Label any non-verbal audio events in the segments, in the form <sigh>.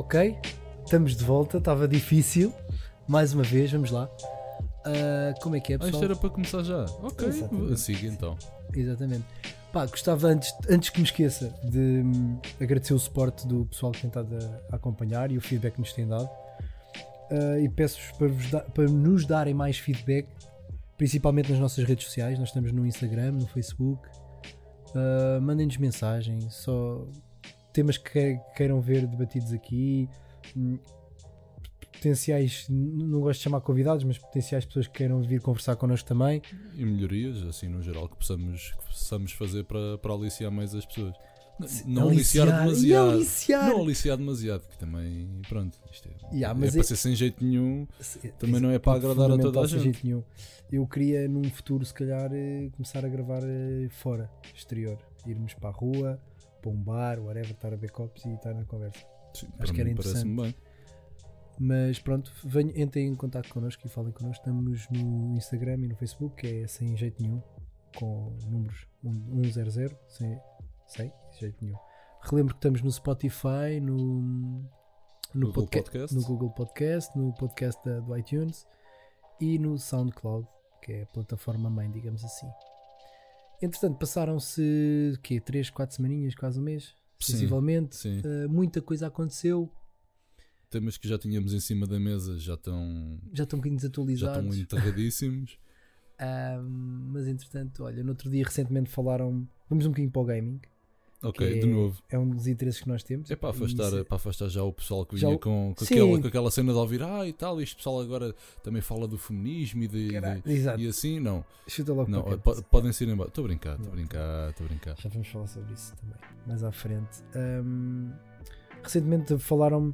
Ok, estamos de volta, estava difícil. Mais uma vez, vamos lá. Ah, como é que é, Ah, pessoal? isto era para começar já. Ok, siga então. Exatamente. Pá, gostava antes, antes que me esqueça de hum, agradecer o suporte do pessoal que tem estado a, a acompanhar e o feedback que nos tem dado. Ah, e peço-vos para, para nos darem mais feedback, principalmente nas nossas redes sociais. Nós estamos no Instagram, no Facebook. Ah, Mandem-nos mensagem, só temas que que queiram ver debatidos aqui. Hum, Potenciais, não gosto de chamar convidados, mas potenciais pessoas que queiram vir conversar connosco também. E melhorias, assim, no geral, que possamos, que possamos fazer para, para aliciar mais as pessoas. Não aliciar, e demasiado. aliciar. Não aliciar demasiado, que também, pronto, isto é, Yeah, é para é- ser sem jeito nenhum. Se- Também não é para agradar a toda a fundamental, sem gente. jeito nenhum. Eu queria num futuro, se calhar, eh, começar a gravar eh, fora, exterior. Irmos para a rua, para um bar, whatever, estar a ver copos e estar na conversa. Sim, Acho que era parece-me bem. Mas pronto, venham, entrem em contato connosco e falem connosco. Estamos no Instagram e no Facebook, que é sem jeito nenhum, com números 100, sem, sem jeito nenhum. Relembro que estamos no Spotify, no, no, Google podca- Podcast. no Google Podcast, no podcast da, do iTunes e no SoundCloud, que é a plataforma mãe, digamos assim. Entretanto, passaram-se quê? 3, 4 semaninhas, quase um mês, Sim, sensivelmente. sim. Uh, muita coisa aconteceu, Temas que já tínhamos em cima da mesa já estão, já estão um bocadinho já desatualizados. estão enterradíssimos. <laughs> Mas entretanto, olha, no outro dia recentemente falaram. Vamos um bocadinho para o gaming. Ok, de é, novo. É um dos interesses que nós temos. É para E afastar, para afastar já o pessoal que Já vinha o- com, com, aquela, com aquela cena de ouvir ah e tal, este pessoal agora também fala do feminismo e, de, de- e assim, não. Chuta logo Não, po- podem ser embora. Estou a brincar, estou a brincar, estou a brincar. Já vamos falar sobre isso também. Mais à frente. Recentemente falaram.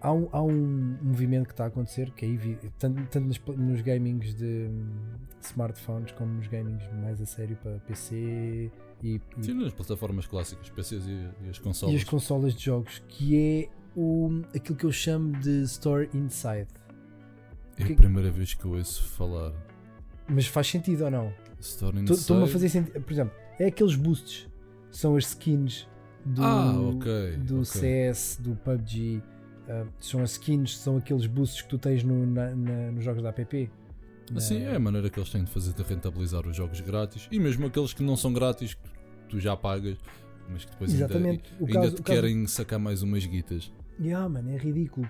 Há um, há um movimento que está a acontecer que é evi- tanto, tanto nos, nos gamings de hum, smartphones como nos gamings mais a sério para PC e, e Sim, nas plataformas clássicas, PCs e, e as e consoles. as consolas de jogos, que é o, aquilo que eu chamo de Store Inside. É que- a primeira vez que eu ouço falar. Mas faz sentido ou não? Store Estou-me a Inside. fazer sentido. Por exemplo, é aqueles boosts, são as skins do, Ah, ok, do ok. CS, do PUBG. ah, são as skins, são aqueles boosts que tu tens no, na- na- nos jogos da app. Assim, Na- é a maneira que eles têm de fazer de rentabilizar os jogos grátis e mesmo aqueles que não são grátis, que tu já pagas, mas que depois ainda, Exatamente. O ainda caso- te o caso- querem sacar mais umas guitas. Yeah, mano, é ridículo.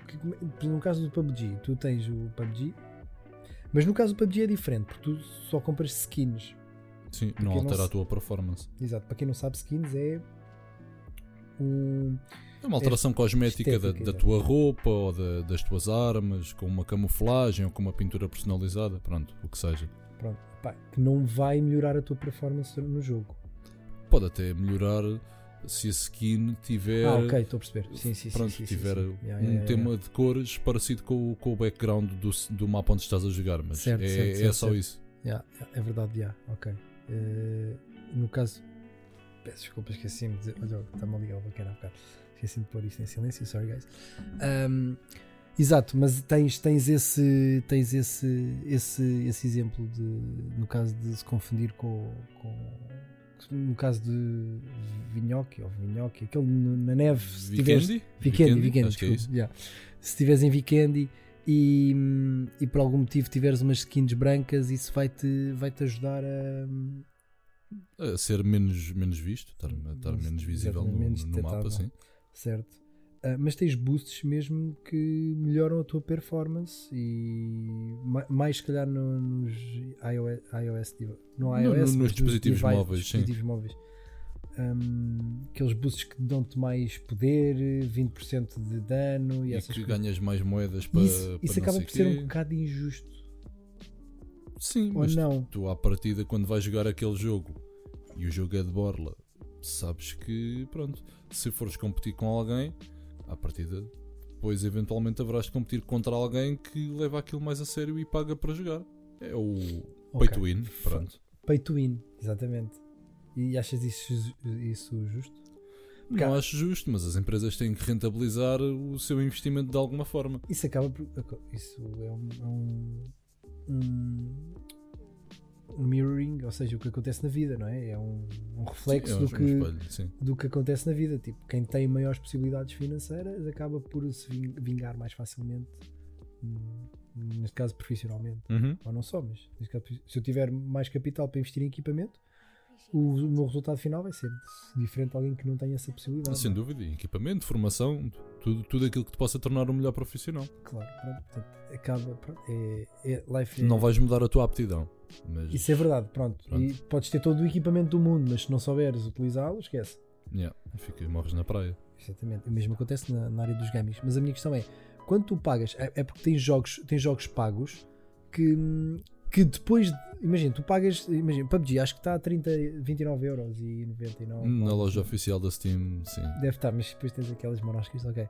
No caso do PUBG, tu tens o PUBG, mas no caso do PUBG é diferente, porque tu só compras skins. Sim, não não altera se- a tua performance. Exato, para quem não sabe, skins é um. É uma alteração cosmética da, da tua roupa ou da- das tuas armas, com uma camuflagem ou com uma pintura personalizada, pronto, o que seja. Pronto, pá, que não vai melhorar a tua performance no jogo. Pode até melhorar se a skin tiver, Ah, ok, estou a perceber. Sim, sim, sim. pronto, sim, sim, tiver sim. Um yeah, yeah, tema yeah. de cores parecido com, o- com o background do, do mapa onde estás a jogar, mas Certo, é, certo, é certo, só isso. É verdade, yeah, ok. Eh, no caso, peço desculpa, esqueci-me de. Olha, está-me a ligar o bacana há bocado. Esqueci-me de pôr isto em silêncio, sorry guys. Ahm, exato, mas tens, tens, esse, tens esse, esse, esse exemplo de, no caso de se confundir com, com no caso de Vinhoque ou Vinhoque, aquele na neve, se Vikendi? Vikendi, é yeah. Se estiveres em Vikendi e, e por algum motivo tiveres umas skins brancas, isso vai-te vai -te ajudar a. A ser menos, menos visto, estar, estar Menos- visível no, menos no mapa, sim. Certo? Ah, mas tens boosts mesmo que melhoram a tua performance e ma- mais se calhar no- nos iOS, iOS no No- iOS no- nos mas dispositivos device- móveis, sim. dispositivos móveis. Hum, aqueles boosts que dão-te mais poder, 20% de dano e, E essas que coisas. ganhas mais moedas para. isso para isso acaba por ser um bocado injusto, Sim, ou mas não? tu à partida quando vais jogar aquele jogo e o jogo é de borla, sabes que pronto, se fores competir com alguém, à partida depois eventualmente haverás de competir contra alguém que leva aquilo mais a sério e paga para jogar. É o Ok. pay to win, pronto. Pay to win, exatamente. E achas isso, isso justo? Porque Não há- acho justo, mas as empresas têm que rentabilizar o seu investimento de alguma forma. Isso acaba por. Isso é um. é um mirroring, ou seja, o que acontece na vida, não é? É um, um reflexo Sim, é do, um que, espelho, do que acontece na vida. Tipo, quem tem maiores possibilidades financeiras acaba por se ving- vingar mais facilmente, hum, neste caso profissionalmente. Uhum. Ou não só, mas caso, se eu tiver mais capital para investir em equipamento, o, meu resultado final vai ser diferente de alguém que não tem essa possibilidade. Sem não é? dúvida, equipamento, formação, tudo, tudo aquilo que te possa tornar um melhor profissional. Claro, pronto, portanto, acaba. pronto, é, é, life é- Não vais mudar a tua aptidão, mas Isso é verdade, pronto. Pronto. E podes ter todo o equipamento do mundo, mas se não souberes utilizá-lo, esquece. yeah, fica, morres na praia. Exatamente. O mesmo acontece na, na área dos games. Mas a minha questão é: quando tu pagas, é, é porque tens jogos, tens jogos pagos que, que depois. de- Imagina, tu pagas. Imagina, PUBG acho que está a 30, 29 euros e 99. Na loja oficial da Steam, sim. Deve estar, mas depois tens aquelas monascas, ok.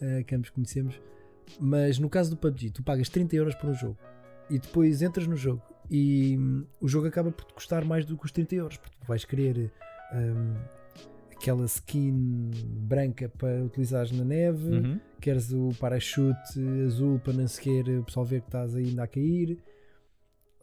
eh, que ambos conhecemos. Mas no caso do PUBG, tu pagas 30 euros por um jogo e depois entras no jogo e hum, o jogo acaba por te custar mais do que os 30 euros, porque tu vais querer hum, aquela skin branca para utilizares na neve, Uhum. queres o parachute azul para não sequer o pessoal ver que estás ainda a cair.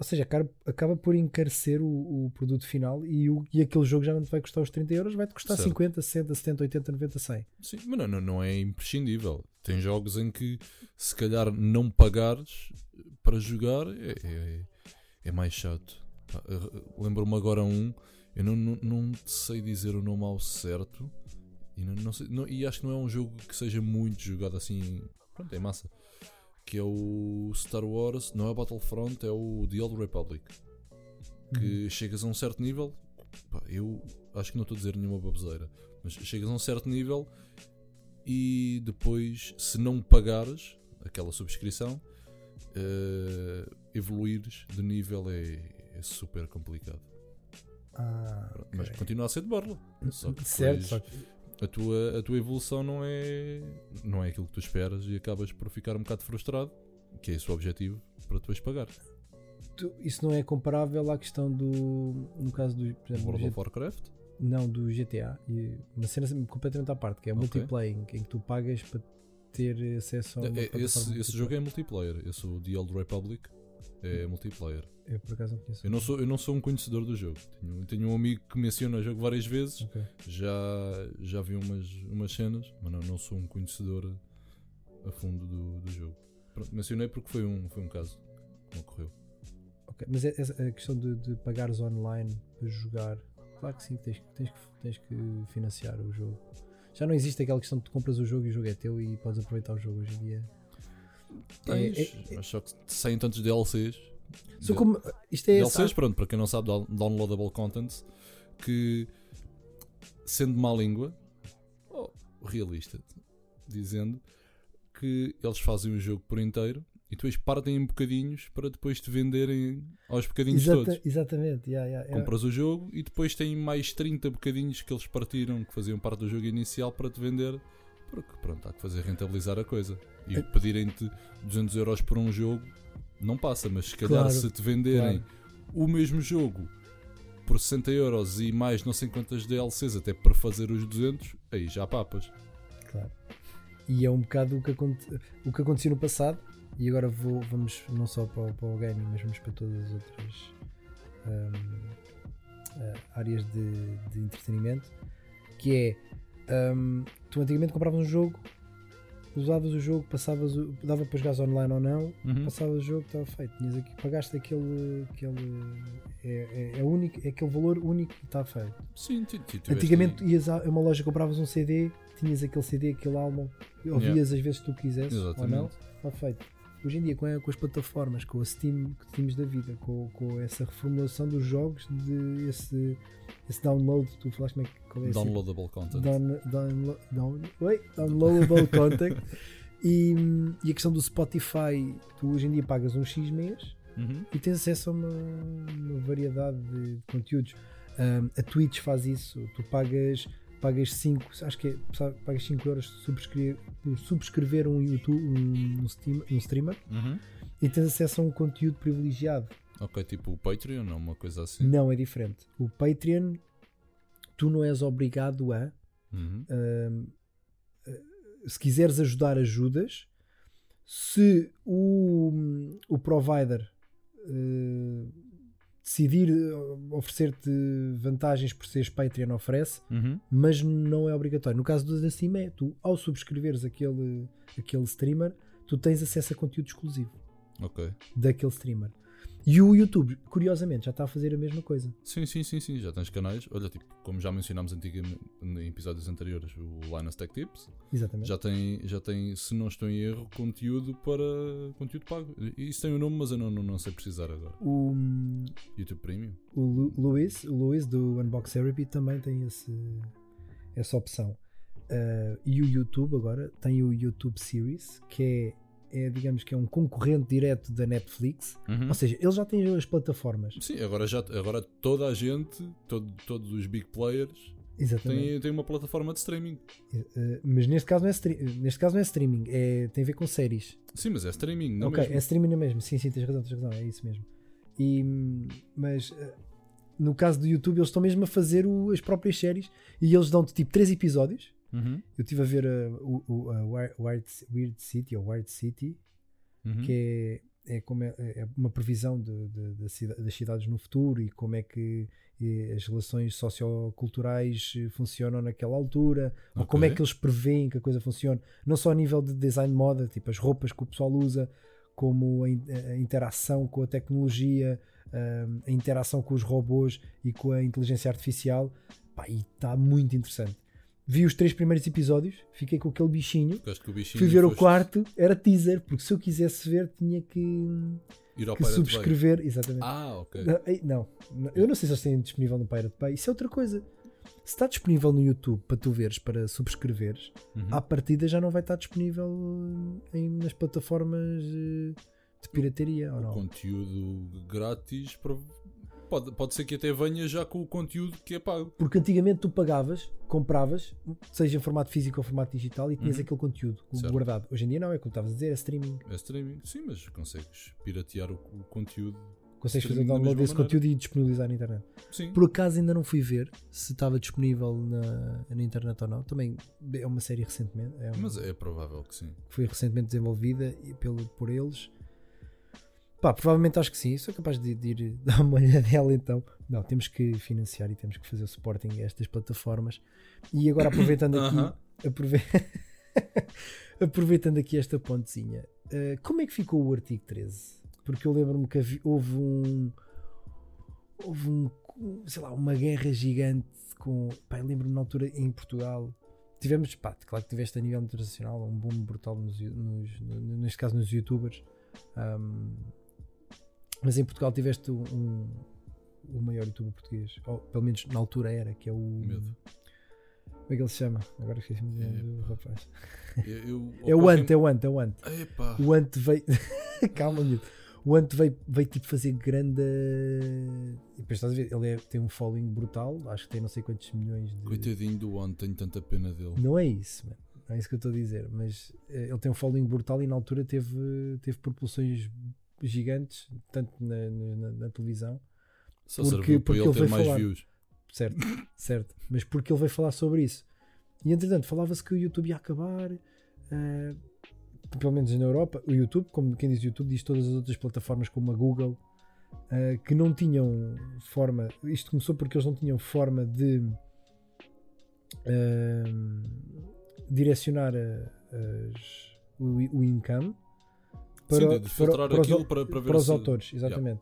Ou seja, acaba, por encarecer o, o produto final e, o, e aquele jogo já não te vai custar os 30 euros, vai-te custar Certo. 50, 60, 70, 80, 90, 100. Sim, mas não, não, não é imprescindível. Tem jogos em que se calhar não pagares para jogar é, é, é mais chato. Lembro-me agora um, eu não, não, não sei dizer o nome ao certo e, não, sei- e acho que não é um jogo que seja muito jogado assim. Pronto, é massa. Que é o Star Wars, não é o Battlefront, é o The Old Republic. Que chegas a um certo nível, pá, eu acho que não estou a dizer nenhuma baboseira, mas chegas a um certo nível e depois, se não pagares aquela subscrição, eh, evoluires de nível é, é super complicado. Ah, ok. Mas continua a ser de borla. Só que certo, depois só que a, tua, a tua evolução não é, não é aquilo que tu esperas e acabas por ficar um bocado frustrado, que é esse o objetivo, para depois pagar. tu- isso não é comparável à questão do. No caso do. Por exemplo, World of Warcraft? não, do GTA. E uma cena completamente à parte, que é Ok. multiplayer, em que tu pagas para ter acesso a. uma É- é- esse, esse jogo é multiplayer. Esse o The Old Republic é multiplayer. Eu por acaso não conheço. Eu não sou, eu não sou um conhecedor do jogo. Tenho, tenho um amigo que menciona o jogo várias vezes. Ok. Já, já vi umas, umas cenas, mas não, não sou um conhecedor a fundo do, do jogo. Pronto, mencionei porque foi um, foi um caso que ocorreu. Ok, Mas é- essa- a questão de, de pagares online para jogar, claro que sim, tens, tens, que, tens que financiar o jogo. Já não existe aquela questão de tu compras o jogo e o jogo é teu e podes aproveitar o jogo hoje em dia. Tens, É- é- mas só que saem tantos DLCs. Só como, isto é essa- DLCs, pronto, para quem não sabe, down- downloadable content, que sendo má língua, ou realista, dizendo que eles fazem o jogo por inteiro e depois partem em bocadinhos para depois te venderem aos bocadinhos Exata- todos. Exatamente, yeah, yeah, yeah. Compras o jogo e depois têm mais 30 bocadinhos que eles partiram, que faziam parte do jogo inicial para te vender, porque pronto, há que fazer rentabilizar a coisa. E É. pedirem-te 200 euros por um jogo, não passa, mas se calhar Claro, se te venderem claro. o mesmo jogo por 60 euros e mais não sei quantas DLCs até para fazer os 200, aí já papas. Claro. E é um bocado o que, aconte- o que aconteceu no passado. E agora vou, vamos não só para, o- para o gaming, mas vamos para todas as outras hum, ah, áreas de, de entretenimento. Que é hum, tu antigamente compravas um jogo, usavas o jogo, passavas o, dava para jogar online ou não, Uhum. passavas o jogo, estava feito. Tinhas aqui, pagaste aquele. aquele é, é, é único, é aquele valor único e está feito. Sim, ti- tiveste Antigamente ias a uma loja, compravas um CD, tinhas aquele CD, aquele álbum, ouvias às vezes que tu quisesse ou não, Exatamente. está feito. Hoje em dia, com, a- com as plataformas, com a Steam que tínhamos da vida, com, com essa reformulação dos jogos, de esse, esse download, tu falaste como é que qual é esse- Downloadable content. Down, down, oi, downloadable <laughs> content e, e a questão do Spotify, tu hoje em dia pagas um X mês Uhum. e tens acesso a uma, uma variedade de conteúdos. Um, a Twitch faz isso, tu pagas pagas 5, acho que é, pagas 5 euros subscrever, por subscrever um YouTube, um, um, stream- um streamer Uhum. e tens acesso a um conteúdo privilegiado. Ok, tipo o Patreon ou uma coisa assim. Não é diferente. O Patreon, tu não és obrigado a Uhum. um, uh, se quiseres ajudar, ajudas. Se o, o provider uh, decidir uh, oferecer-te vantagens por seres Patreon oferece, Uhum. mas não é obrigatório. No caso do Steam é, tu ao subscreveres aquele, aquele streamer, tu tens acesso a conteúdo exclusivo Ok. daquele streamer. E o YouTube, curiosamente, já está a fazer a mesma coisa. Sim, sim, sim, sim. Já tens canais. Olha, tipo, como já mencionámos em episódios anteriores, o Linus Tech Tips. Exatamente. Já tem, já tem, se não estou em erro, conteúdo para conteúdo pago. Isso tem o nome, mas eu não, não, não sei precisar agora. O, YouTube Premium. o Lu- Luís, o Luís do Unbox Therapy também tem esse, essa opção. Uh, e o YouTube agora tem o YouTube Series, que é, é, digamos que é um concorrente direto da Netflix. Uhum. Ou seja, eles já têm as plataformas. Sim, agora, já, agora toda a gente, todo, todos os big players, Exatamente. têm, têm uma plataforma de streaming. Uh, mas neste caso não é, neste caso não é streaming, é, tem a ver com séries. Sim, mas é streaming, não ok, mesmo? é streaming na mesma. Sim, sim, tens razão, tens razão, é isso mesmo. E, mas uh, no caso do YouTube, eles estão mesmo a fazer o- as próprias séries e eles dão-te tipo 3 episódios. Uhum. Eu estive a ver uh, o, a Wi- Wired, Weird City, ou Wired City, Uhum. que é, é, como é, é uma previsão de, de- cida- das cidades no futuro e como é que eh, as relações socioculturais eh, funcionam naquela altura, ou como é que eles preveem que a coisa funciona, não só a nível de design de moda, tipo as roupas que o pessoal usa, como a, in- a interação com a tecnologia, ahm, a interação com os robôs e com a inteligência artificial. Pá, e está muito interessante. Vi os três primeiros episódios, fiquei com aquele bichinho. Bichinho Fui ver o quarto, era teaser, porque se eu quisesse ver tinha que, que Bay. subscrever. Exatamente. Ah, ok. Não, não, eu não sei se eles têm disponível no Pirate Bay. Isso é outra coisa. Se está disponível no YouTube para tu veres, para subscreveres, Uhum. à partida já não vai estar disponível em- nas plataformas eh, de pirataria, ou O não? conteúdo grátis prov- pode, pode ser que até venha já com o conteúdo que é pago. Porque antigamente tu pagavas, compravas, seja em formato físico ou formato digital, e tinhas Uhum. aquele conteúdo Certo. guardado. Hoje em dia não, é como estavas a dizer, é streaming. É streaming. Sim, mas consegues piratear o, o conteúdo. Consegues fazer download desse maneira. conteúdo e disponibilizar na internet. Sim. Por acaso ainda não fui ver se estava disponível na, na internet ou não. Também é uma série recentemente. É uma- Mas é provável que sim. foi recentemente desenvolvida e pelo, por eles. Pá, provavelmente acho que sim. Sou capaz de, de ir <laughs> dar uma olhada nela então. Não, temos que financiar e temos que fazer o supporting a estas plataformas. E agora <coughs> aproveitando aqui, Aham. aprove- <laughs> aproveitando aqui esta pontezinha, eh, como é que ficou o artigo 13? Porque eu lembro-me que havi- houve um. Houve um. Sei lá, uma guerra gigante com. Pá, lembro-me na altura em Portugal. Tivemos, pá, claro que tiveste a nível internacional um boom brutal nos, nos- no- neste caso nos youtubers. Ahm, mas em Portugal tiveste um, um- o maior youtuber português, ou pelo menos na altura era, que é o. Medo. Como é que ele se chama? Agora esqueci-me do nome do rapaz. Eu, eu- É o Ant, é o Ant, é o Ant. Epá. O Ant veio. <laughs> Calma, miúdo. O Ant veio, veio tipo fazer grande. E depois estás a ver, ele é- tem um following brutal, acho que tem não sei quantos milhões de. Coitadinho do One, tenho tanta pena dele. Não é isso, mano. Não é isso que eu estou a dizer. Mas eh, ele tem um following brutal e na altura teve, teve propulsões gigantes, tanto na, na- na televisão, Só Porque- porque ele ele veio mais falar. views. certo? <laughs> certo. Mas porque ele veio falar sobre isso. E entretanto, falava-se que o YouTube ia acabar. eh, pelo menos na Europa, o YouTube, como quem diz YouTube, diz todas as outras plataformas como a Google, eh, que não tinham forma. Isto começou porque eles não tinham forma de ehm, direcionar as- o, o income Sim, de- filtrar os, aquilo para- para para os se- autores, exatamente.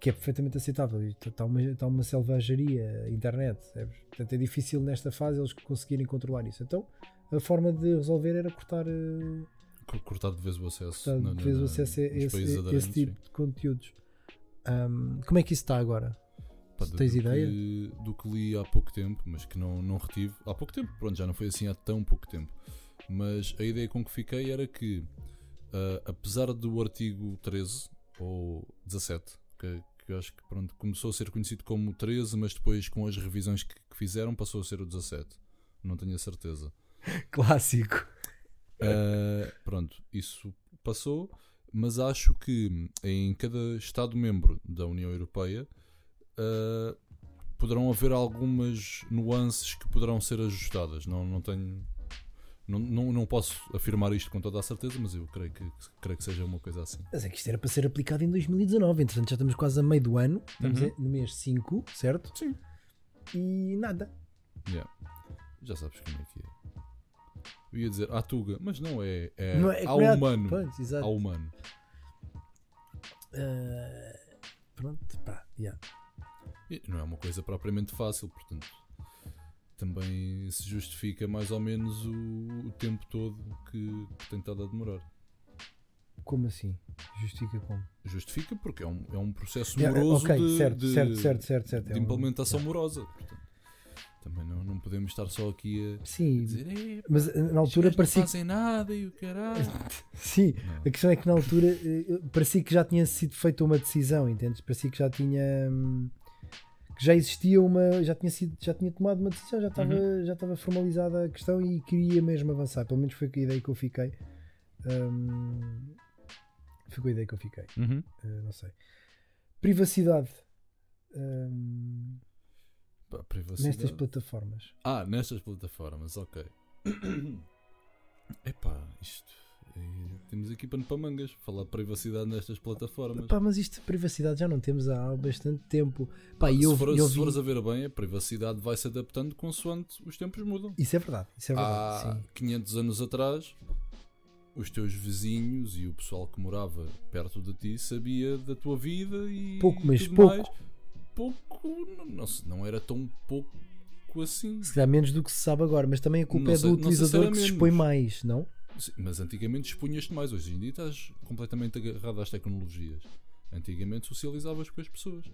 Que é perfeitamente aceitável. Está uma, está uma selvageria a internet. percebes? Portanto, é difícil nesta fase eles conseguirem controlar isso. Então, a forma de resolver era cortar, Co- Cortar de vez o acesso. cortar de vez o acesso a esse, esse tipo sim. de conteúdos. Ahm, como é que isso está agora? Pá, Se tens do ideia? Que, do que li há pouco tempo, mas que não, não retive. Há pouco tempo, pronto, já não foi assim há tão pouco tempo. Mas a ideia com que fiquei era que, ah, apesar do artigo 13 ou 17, que, que eu acho que pronto, começou a ser conhecido como o 13, mas depois com as revisões que, que fizeram passou a ser o 17. Não tenho a certeza. <laughs> Clássico. Uh, pronto, isso passou, mas acho que em cada Estado-membro da União Europeia uh, poderão haver algumas nuances que poderão ser ajustadas. Não, não tenho. Não, não, não posso afirmar isto com toda a certeza, mas eu creio que, creio que seja uma coisa assim. Mas é que isto era para ser aplicado em 2019, entretanto já estamos quase a meio do ano, estamos Uhum. no mês 5, certo? Sim. E nada. Yeah. Já sabes como é que é. Eu ia dizer à Tuga, mas não é. É, Não é- ao não é- humano. Pois. Ao humano. Ah, pronto, pá, yeah. E não é uma coisa propriamente fácil, portanto. Também se justifica mais ou menos o, o tempo todo que, que tem estado a demorar. Como assim? Justifica como? Justifica porque é um, é um processo Yeah, moroso ok, de, certo, de- certo, certo, certo, certo. de É um- implementação morosa. Portanto, também não, não podemos estar só aqui a Sim, dizer "Eh, mas eh, na altura não parecia que fazem nada e o caralho. <laughs> Sim, Não. a questão é que na altura eh, parecia que já tinha sido feita uma decisão, entendes? Parecia que já tinha hum, que já existia uma, já tinha sido, já tinha tomado uma decisão, já estava, Uhum. já estava formalizada a questão e queria mesmo avançar. Pelo menos foi com a ideia que eu fiquei. Foi com a ideia que eu fiquei. Uhum. eh, não sei. Privacidade Pá, privacidade. nestas plataformas. Ah, nestas plataformas, ok. <coughs> Epá, isto. Temos aqui pano para mangas. Falar de privacidade nestas plataformas. Pá, mas isto de privacidade já não temos há bastante tempo. Pá, e se, eu, for- eu se vi- fores a ver bem, a privacidade vai se adaptando consoante os tempos mudam. Isso é verdade, isso é verdade. Há sim. 500 anos atrás, os teus vizinhos e o pessoal que morava perto de ti sabia da tua vida e. Pouco, mas pouco. mais. Pouco, não, não, se- era tão pouco assim. Se calhar menos do que se sabe agora, mas também a culpa Não é sei- do se utilizador que se expõe mais, não? Sim, Mas antigamente expunhas-te mais, hoje em dia estás completamente agarrado às tecnologias. Antigamente socializavas com as pessoas.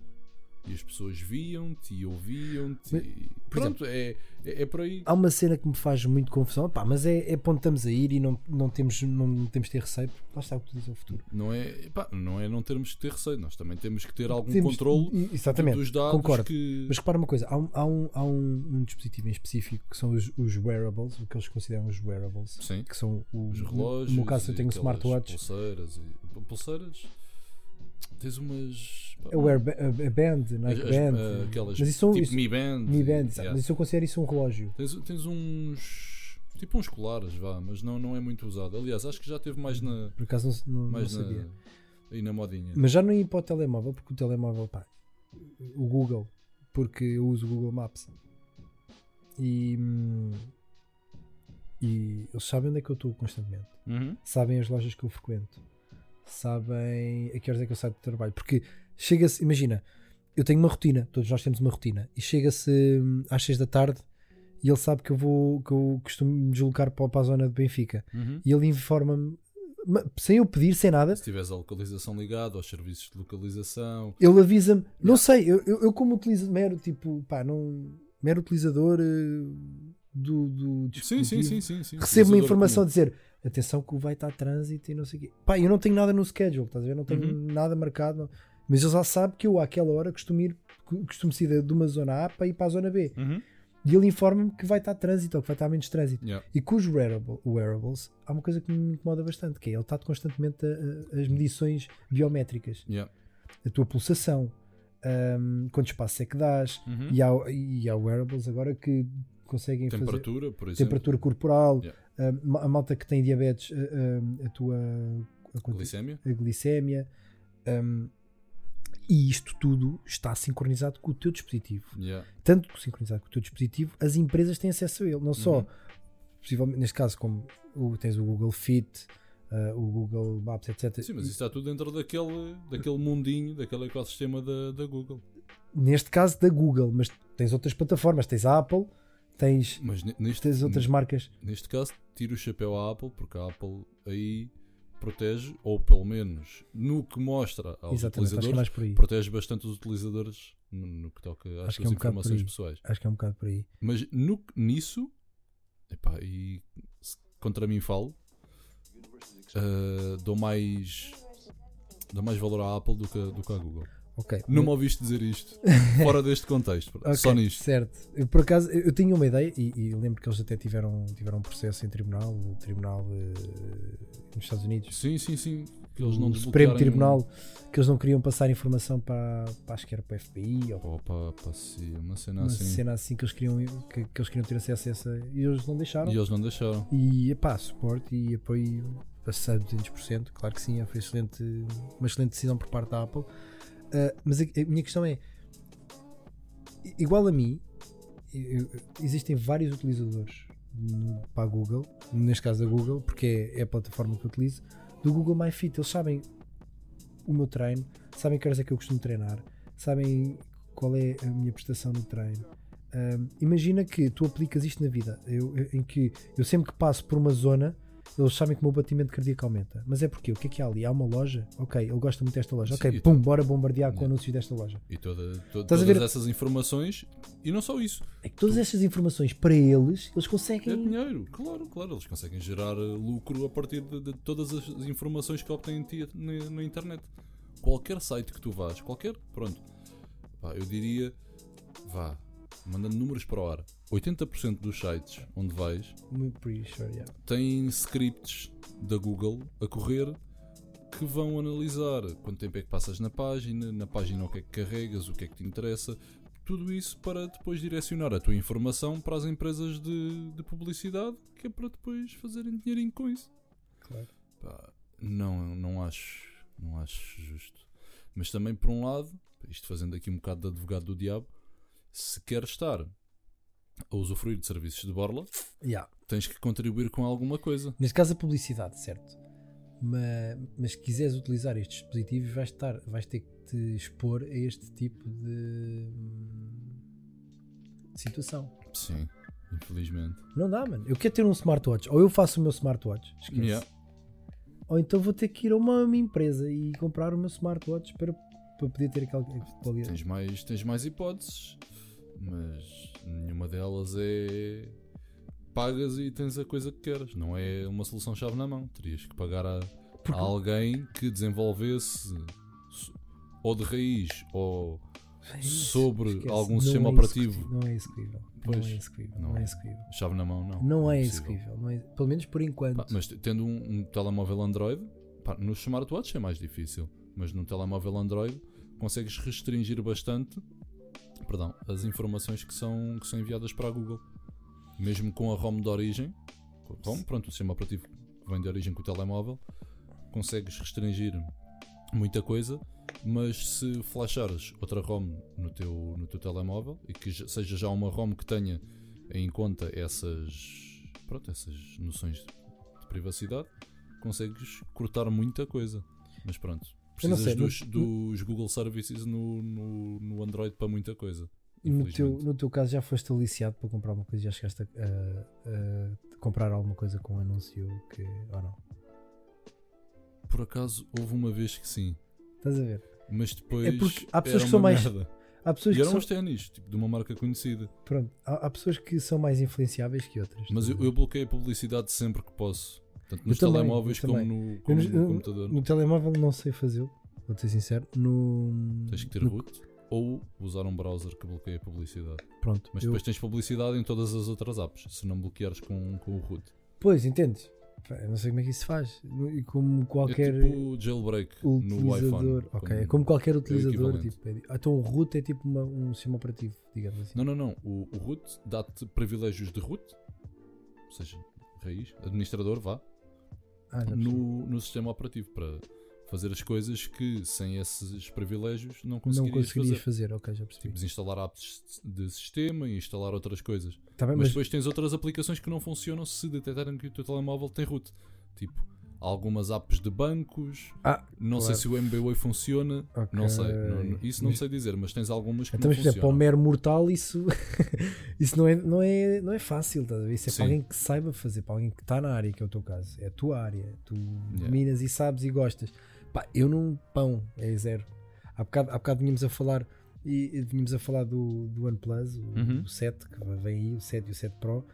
E as pessoas viam-te e ouviam-te. E- Pronto, é, é, é por aí. Há uma cena que me faz muito confusão, pá, mas é, é para onde estamos a ir e não, não, temos, não temos de ter receio, porque lá está o que tu dizes ao futuro. Não é, pá, não é não termos que ter receio, nós também temos que ter algum Temos- controle Exatamente, dos dados concordo. que. Mas repara uma coisa, há, um, há, um, há um, um dispositivo em específico que são os, os wearables, o que eles consideram os wearables, Sim, que são o, os no- relógios. No meu caso eu tenho um smartwatch, Pulseiras. E, pulseiras. Tens umas. pá, é o Air, Band, Nike as- Band, ah, aquelas mas isso são tipo isso, Mi Band. Mi Band, yeah. mas isso eu considero isso um relógio. Tens, tens uns. Tipo uns colares, vá, mas não, não é muito usado. Aliás, acho que já teve mais na. Por acaso não, não, não Mais sabia. na aí na modinha. Mas já não ia para o telemóvel, porque o telemóvel, pá, o Google, porque eu uso o Google Maps e, hum, e eles sabem onde é que eu estou constantemente, Uhum. sabem as lojas que eu frequento, sabem a que horas é que eu saio do trabalho, porque chega-se, imagina, eu tenho uma rotina, todos nós temos uma rotina, e chega-se hum, às 6 da tarde e ele sabe que eu vou, que eu costumo me deslocar para, a zona de Benfica. Uhum. e ele informa-me, ma- sem eu pedir, sem nada, Se tiveres a localização ligada aos serviços de localização. Ele avisa-me, não sei, eu, eu, eu como utilizo mero tipo, pá, não, mero utilizador eh, do, do Sim, sim, sim, sim, recebo uma informação a dizer atenção que vai estar trânsito e não sei o quê. Pá, eu não tenho nada no schedule, estás a ver? Não tenho Uhum. nada marcado, não. mas ele já sabe que eu àquela hora costumo ir, costumo sair de uma zona A para ir para a zona B. Uhum. E ele informa-me que vai estar trânsito ou que vai estar menos trânsito. Yeah. E com os wearable- wearables, há uma coisa que me incomoda bastante, que é ele está constantemente a- a- as medições biométricas Yeah. a tua pulsação, hum, quanto espaço é que dás, Uhum. e, há, e há wearables agora que conseguem fazer Temperatura, por exemplo. temperatura corporal, Yeah. hum, a malta que tem diabetes, hum, a tua a, quanti- Glicémia. a glicémia, hum, e isto tudo está sincronizado com o teu dispositivo. Yeah. Tanto sincronizado com o teu dispositivo, as empresas têm acesso a ele, não só, Uhum. possivelmente, neste caso, como o- tens o Google Fit, uh, o Google Maps, etc. Sim, mas isso está tudo dentro daquele, daquele mundinho, daquele ecossistema da, da Google. Neste caso da Google, mas tens outras plataformas, tens a Apple, tens, Mas ne- neste, tens outras marcas. neste caso, tiro o chapéu à Apple, porque a Apple aí protege, ou pelo menos no que mostra aos Exatamente, é utilizadores, protege bastante os utilizadores no, no que toca às é suas um bocado por informações pessoais. Acho que é um bocado por aí. Mas no, nisso, epá, e se contra mim falo, ah, dou mais dou mais valor à Apple do que, do que à Google. Ok. Não me ouviste dizer isto <laughs> fora deste contexto, Ok, só nisto. Certo. Eu, por acaso, eu, eu tinha uma ideia e, e lembro que eles até tiveram, tiveram um processo em tribunal, tribunal eh, nos Estados Unidos. Sim, sim, sim. que eles não o Supremo Tribunal que eles não queriam passar informação para, para acho que era para o FBI ou Ou para, para si, uma cena uma assim. cena assim que eles queriam que, que eles queriam ter acesso a essa e eles não deixaram. E eles não deixaram. E pá, suporte e apoio a 200%, claro que sim, foi excelente, uma excelente decisão por parte da Apple. Ah, mas a, a minha questão é: igual a mim, eu- existem vários utilizadores no- para a Google, neste caso a Google, porque é, é a plataforma que eu utilizo, do Google My Fit. Eles sabem o meu treino, sabem que horas é que eu costumo treinar, sabem qual é a minha prestação no treino. Ahm, imagina que tu aplicas isto na vida, eu- eu- em que eu sempre que passo por uma zona, eles sabem que o meu batimento cardíaco aumenta. Mas é porque o que é que há ali? Há uma loja? Ok, ele gosta muito desta loja. Sim, ok, e pum, bora bombardear com anúncios desta loja. E toda, to- Estás a todas ver? essas informações, e não só isso, É que todas estas informações para eles, eles é conseguem. dinheiro. Claro, claro, eles conseguem gerar eh, lucro a partir de, de todas as informações que obtêm de ti na, na internet. Qualquer site que tu vás, qualquer, pronto, Pá, eu diria, vá, mandando números para o ar, 80% dos sites onde vais sure, yeah. têm scripts da Google a correr que vão analisar quanto tempo é que passas na página, na página o que é que carregas, o que é que te interessa, tudo isso para depois direcionar a tua informação para as empresas de, de publicidade, que é para depois fazerem dinheirinho com isso. Claro. Pá, não, não acho, não acho justo. Mas também por um lado, isto fazendo aqui um bocado de advogado do diabo, se queres estar a usufruir de serviços de borla, Yeah. tens que contribuir com alguma coisa. Neste caso, a publicidade, certo? Mas, mas se quiseres utilizar estes dispositivos, vais, estar, vais ter que te expor a este tipo de hum, situação. Sim, infelizmente. Não dá, mano. Eu quero ter um smartwatch. Ou eu faço o meu smartwatch, esquece. Yeah. Ou então vou ter que ir a uma, uma empresa e comprar o meu smartwatch para, para poder ter aquela qualidade. Tens mais, tens mais hipóteses, mas nenhuma delas é pagas e tens a coisa que queres. Não é uma solução chave na mão. Terias que pagar a, a alguém que desenvolvesse ou de raiz ou É sobre esquece. algum Não sistema é operativo. Não é execuível. Pois, não é execuível. Não, não é é. execuível. chave na mão, não. Não é impossível. execuível. Não é- pelo menos por enquanto. Pá, mas tendo um, um telemóvel Android, pá, nos smartwatches é mais difícil, mas num telemóvel Android consegues restringir bastante perdão, as informações que são, que são enviadas para a Google. Mesmo com a ROM de origem, ROM, pronto, o sistema operativo que vem de origem com o telemóvel, consegues restringir muita coisa, mas se flashares outra ROM no teu, no teu telemóvel e que seja já uma ROM que tenha em conta essas, pronto, essas noções de, de privacidade, consegues cortar muita coisa. Mas pronto, precisas sei, dos, no- dos Google Services no, no, no Android para muita coisa. No teu, no teu caso já foste aliciado para comprar uma coisa, já chegaste a, a- a comprar alguma coisa com um anúncio que, ou não? Por acaso houve uma vez que sim, Estás a ver? mas depois É porque há pessoas que são mais- merda. Há pessoas, E que eram são, uns ténis, tipo, de uma marca conhecida. pronto, há, há pessoas que são mais influenciáveis que outras. Mas eu, eu bloqueio a publicidade sempre que posso. Tanto nos também, telemóveis como no, como no- no computador. no telemóvel não sei fazê-lo, vou ser sincero. No, Tens que ter no- root ou usar um browser que bloqueia a publicidade. Pronto, Mas eu- depois tens publicidade em todas as outras apps, se não bloqueares com, com o root. Pois, entendes? Eu não sei como é que isso se faz. E como qualquer É tipo jailbreak no utilizador. iPhone. ok, é como- como qualquer utilizador. equivalente. tipo, é- então o root é tipo uma- um sistema operativo, digamos assim. Não, não, não. O, o root dá-te privilégios de root, ou seja, raiz, administrador, vá, Ah, no, no sistema operativo para fazer as coisas que sem esses privilégios não não conseguirias conseguirias fazer. fazer. ok, já percebi. Tipo, desinstalar apps de sistema e instalar outras coisas. Tá bem, Mas, mas, depois tens outras aplicações que não funcionam se detectarem que o teu telemóvel tem root. Tipo, algumas apps de bancos. Ah, não sei claro. se o MBWay funciona. ok. Não sei. não- isso não Mas- sei dizer, mas tens algumas que Então, não mas, por exemplo, para o funcionam. mero mortal, isso, <laughs> isso não, é, não, é, não é fácil. Ver? Isso é Sim. para alguém que saiba fazer, para alguém que está na área, que é o teu caso. É a tua área. Tu dominas e sabes e gostas. Pá, eu não. Pão, é zero. Há bocado, há bocado vínhamos a falar. E, e vínhamos a falar do, do OnePlus, o, Uhum. o 7, que vem aí, o 7 e o 7 Pro.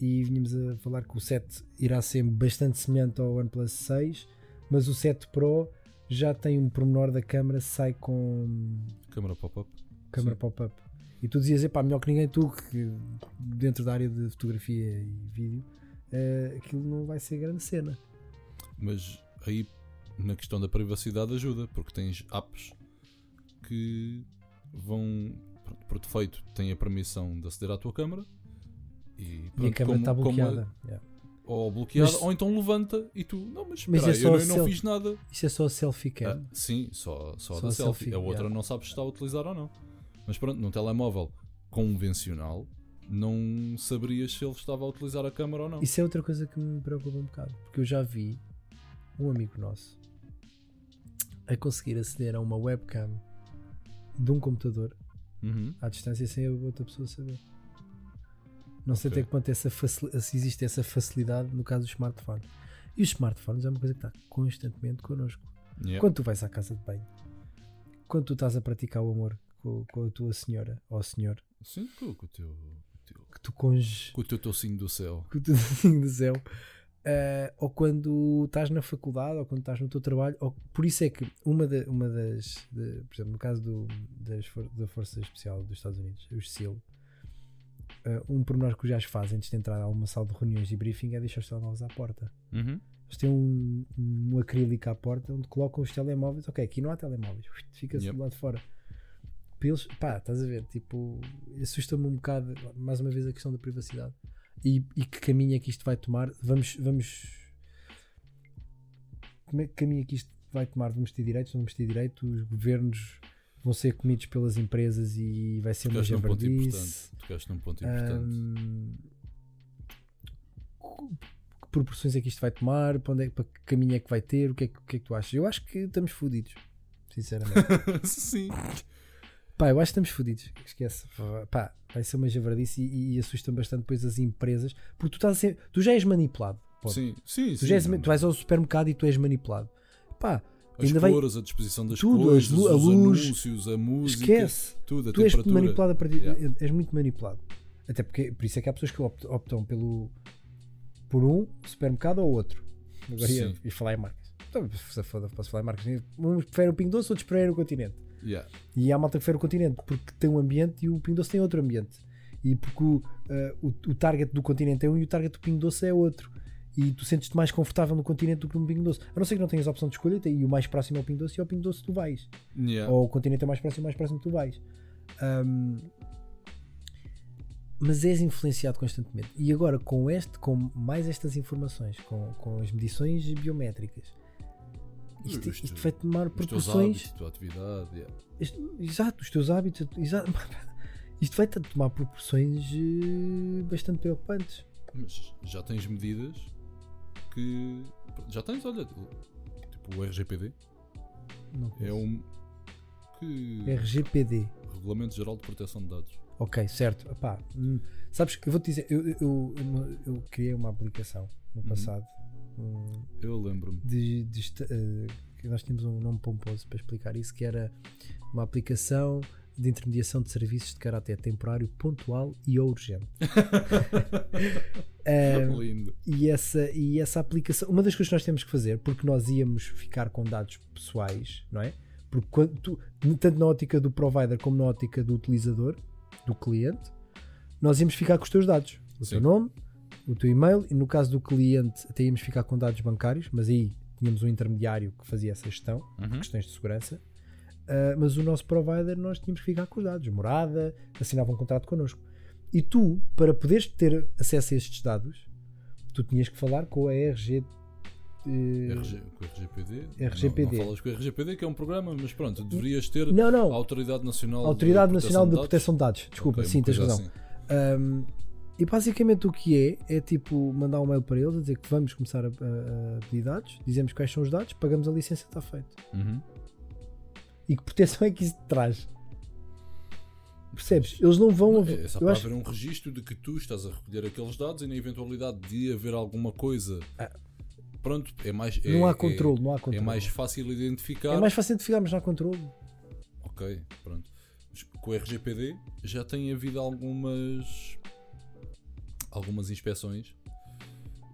E vínhamos a falar que o 7 irá ser bastante semelhante ao OnePlus 6, mas o 7 Pro já tem um pormenor da câmera, sai com Câmara pop-up. câmara Sim. pop-up. E tu dizias, epá, melhor que ninguém, tu que dentro da área de fotografia e vídeo, eh, aquilo não vai ser grande cena. Mas aí na questão da privacidade ajuda, porque tens apps que vão, por defeito, têm a permissão de aceder à tua câmara e, E a pronto, câmera como- está como- bloqueada. Yeah. ou bloqueada, Mas- ou então levanta e tu, não, mas, Mas espera é eu, eu não fiz nada. Isso é só a selfie cam. Ah, sim, só, só, Só da a selfie. selfie, A outra yeah. não sabes se está a utilizar ou não. Mas pronto, num telemóvel convencional, não saberias se ele estava a utilizar a câmera ou não. Isso é outra coisa que me preocupa um bocado. Porque eu já vi um amigo nosso a conseguir aceder a uma webcam de um computador Uhum. à distância sem a outra pessoa saber. Não sei Ok. até que ponto essa se existe essa facilidade no caso dos smartphones. E os smartphones é uma coisa que está constantemente connosco. Yeah. Quando tu vais à casa de banho, quando tu estás a praticar o amor com, com a tua senhora ou senhor, Sim, com, com o teu, teu- que tu conges com o teu tocinho do céu. com o teu <laughs> dedinho do céu, eh, ou quando estás na faculdade, ou quando estás no teu trabalho, ou, por isso é que uma, da- uma das, de- por exemplo, no caso do, das, da Força Especial dos Estados Unidos, os SEAL, eh, um pormenor que os gajos fazem antes de entrar a uma sala de reuniões e briefing é deixar os telemóveis à porta. Uhum. Eles têm um, um acrílico à porta onde colocam os telemóveis. Ok, aqui não há telemóveis, fica-se Yep. do lado de fora. Para eles, pá, estás a ver? Tipo, assusta-me um bocado, mais uma vez, a questão da privacidade e, e que caminho é que isto vai tomar. Vamos, vamos, como é que caminho é que isto vai tomar? Vamos ter direitos? Não vamos ter direitos? Os governos vão ser comidos pelas empresas e vai ser uma Tocaste ponto javardice. importante. Tocaste num ponto importante. Hum, que proporções é que isto vai tomar? Para, onde é, para que caminho é que vai ter? O que é, que- que é que tu achas? Eu acho que estamos fodidos, sinceramente. <laughs> Sim. Pá, eu acho que estamos fodidos. Esquece. Pá, vai ser uma javardice e, e assusta-me bastante depois as empresas, porque tu, estás a ser, tu já és manipulado. Sim, sim, Tu, sim. és, tu vais ao supermercado e tu és manipulado. Pá, As ainda vai- cores, a disposição das Tudo, lu- a os luz. anúncios, a música, esquece. tudo, a tu és temperatura. manipulado a partir. Yeah. És muito manipulado. Até porque por isso é que há pessoas que opt- optam pelo por um supermercado ou outro. Agora ia, falar em marcas. Então, se foda, posso falar em marcas. Uns preferem o Pingo Doce, outros preferem o Continente. Yeah. E há malta que prefere o Continente porque tem um ambiente e o Pingo Doce tem outro ambiente. E porque o, eh, o, o target do Continente é um e o target do Pingo Doce é outro. E tu sentes-te mais confortável no Continente do que no Pingo Doce. A não ser que não tenhas a opção de escolha, e o mais próximo é o Pingo Doce e ao Pingo Doce tu vais. Yeah. Ou o continente é mais próximo, mais próximo tu vais. Ahm, mas és influenciado constantemente. E agora, com este, com mais estas informações, com, com as medições biométricas, isto, isto teus- vai tomar Os teus proporções. hábitos, a tua yeah. Isto- exato, os teus hábitos. Exato, <laughs> isto vai tomar proporções eh, bastante preocupantes. Mas já tens medidas que. Já tens, olha, tipo o RGPD é um. que. RGPD. Regulamento Geral de Proteção de Dados. Ok, certo. Epá, hum, sabes, eu vou-te dizer, eu, eu, eu, eu criei uma aplicação no Uhum. passado. um, Eu lembro-me. de, de que nós tínhamos um nome pomposo para explicar isso, que era uma aplicação de intermediação de serviços de caráter temporário, pontual e urgente. <laughs> Eh, Lindo. e, essa, e essa aplicação, uma das coisas que nós temos que fazer, porque nós íamos ficar com dados pessoais, não é? Porque quando tu- tanto na ótica do provider como na ótica do utilizador, do cliente, nós íamos ficar com os teus dados. O teu nome, o teu e-mail, e no caso do cliente até íamos ficar com dados bancários, mas aí tínhamos um intermediário que fazia essa gestão, Uhum. questões de segurança. Uh, mas o nosso provider nós tínhamos que ficar com os dados, morada, assinava um contrato connosco. E tu, para poderes ter acesso a estes dados, tu tinhas que falar com a RG. RG, com o RGPD. RGPD. Não, não falas com o RGPD, que é um programa, mas pronto, deverias ter Não, a não, Autoridade Nacional Autoridade de Nacional de Proteção Proteção de Dados. Desculpa, Ok, sim, tens coisa razão. assim. Um, e basicamente o que é, é tipo mandar um mail para eles a dizer que vamos começar a, a- a pedir dados, dizemos quais são os dados, pagamos a licença, está feito. Uhum. E que proteção é que isso te traz? Percebes? Eles não vão. Não, É só para acho, haver um registro de que tu estás a recolher aqueles dados e na eventualidade de haver alguma coisa. Ah. Pronto, é mais. é- não há é- controle, não há É, controle. mais fácil identificar. É mais fácil identificar, mas não há controle. Ok, pronto. Mas Com o RGPD já tem havido algumas. algumas inspeções.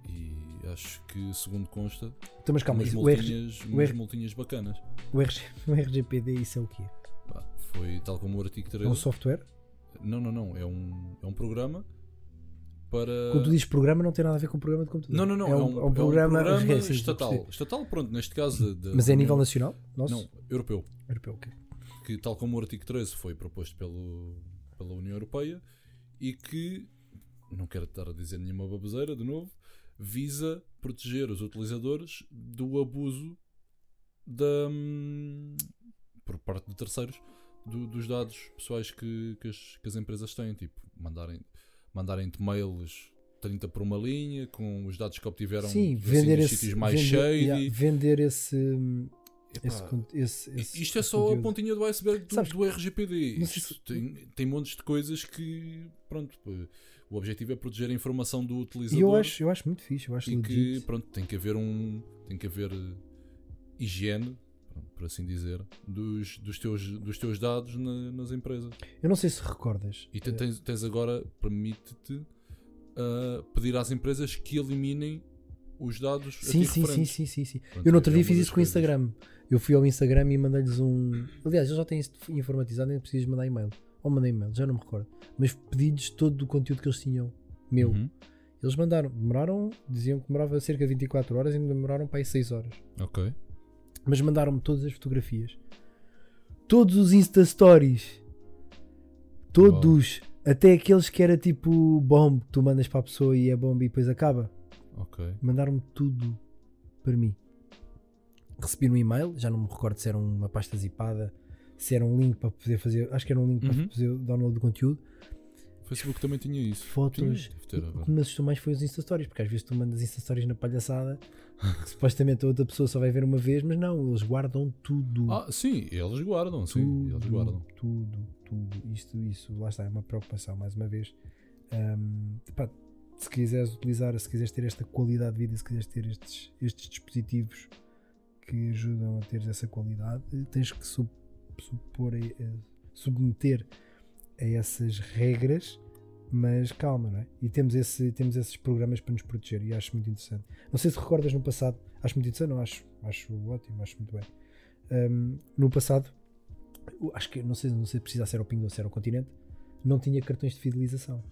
E acho que, segundo consta, Então, mas calma, umas, isso, o, RG, o R- multinhas bacanas. o, RG, <laughs> o RGPD, isso é o quê? Pá, foi tal como o artigo 13. É um software? Não, não, não. É um, é um programa para. Quando tu dizes programa, não tem nada a ver com programa de computador. Não, não, não. É um, é um programa, ok, <laughs> sim, estatal. percebi. Estatal, pronto, neste caso. da- Mas é a nível nacional? Nosso? Não, europeu. Europeu, ok. Que, tal como o artigo 13 foi proposto pelo, pela União Europeia e que, não quero estar a dizer nenhuma baboseira de novo, visa proteger os utilizadores do abuso da, hum, por parte de terceiros do- dos dados pessoais que, que, as, que as empresas têm. Tipo, mandarem, mandarem-te mails 30 por uma linha com os dados que obtiveram Sim, assim, vender nos esse. sítios mais vender, shady. yeah, vender esse. Epá, esse, esse, isto é só a conteúdo. pontinha do iceberg do, Sabes, do RGPD. Isto se- tem, tem montes de coisas que, pronto, o objetivo é proteger a informação do E utilizador eu acho, eu acho muito fixe, eu acho e que, pronto, tem que haver um, tem que haver eh, higiene, por assim dizer, dos, dos, teus, dos teus dados na- nas empresas. Eu não sei se recordas. E te- eh, tens, tens agora, permite-te ah, pedir às empresas que eliminem os dados Sim, sim, sim, sim, sim, sim. Pronto, Eu no outro é dia fiz isso com o. Instagram. Eu fui ao Instagram e mandei-lhes um. Aliás, eu já tenho isso informatizado, nem precisas mandar e-mail. Ou mandei e-mail, já não me recordo. Mas pedi-lhes todo o conteúdo que eles tinham. Meu. Uhum. Eles mandaram, demoraram, diziam que demorava cerca de 24 horas e demoraram para aí 6 horas. Ok. Mas mandaram-me todas as fotografias. Todos os Insta Stories. Todos. Até aqueles que era tipo bomb, tu mandas para a pessoa e é bomb e depois acaba. Ok. Mandaram-me tudo para mim. Recebi no e-mail, já não me recordo se era uma pasta zipada, se era um link para poder fazer. Acho que era um link Uhum. para fazer o download do conteúdo. Facebook também tinha isso. Fotos. Tinha, O que me assustou mais foi os Insta Stories, porque às vezes tu mandas Insta Stories na palhaçada que supostamente a outra pessoa só vai ver uma vez, mas não, eles guardam tudo. Ah, sim, eles guardam, sim, tudo, eles guardam. tudo, tudo. Isto, isso, lá está, é uma preocupação, mais uma vez. Ahm, pá, se quiseres utilizar, se quiseres ter esta qualidade de vida, se quiseres ter estes, estes dispositivos que ajudam a ter essa qualidade, tens que supor submeter a essas regras, mas calma, não é? E temos, esse, temos esses programas para nos proteger e acho muito interessante. Não sei se recordas no passado, acho muito interessante, não acho, acho ótimo, acho muito bem. Ahm, no passado, acho que não sei, não sei se precisa ser o Pingo Doce, era o Continente, não tinha cartões de fidelização.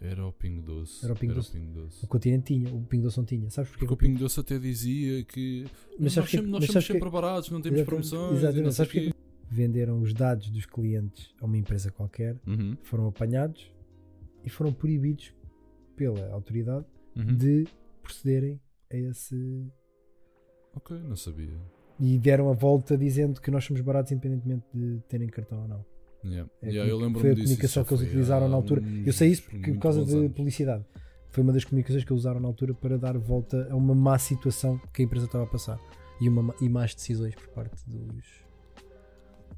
Era o Pingo Doce. Era o Pingo Doce. Pingo Doce. O Continente tinha, o Pingo Doce não tinha. Sabes porquê? Porque que o Pingo Doce até dizia que Mas nós, sabes que- sempre, nós mas somos sabes que- sempre baratos, não temos Exatamente, promoções. exatamente. Sabes quê. porquê? Venderam os dados dos clientes a uma empresa qualquer, Uhum, foram apanhados e foram proibidos pela autoridade uhum. de procederem a esse. Ok, não sabia. E deram a volta dizendo que nós somos baratos independentemente de terem cartão ou não. Yeah. É Yeah, eu lembro foi a disso, comunicação isso que eles utilizaram na altura. Eu sei isso porque por causa de anos. publicidade. Foi uma das comunicações que eles usaram na altura para dar volta a uma má situação que a empresa estava a passar e, uma, e más decisões por parte dos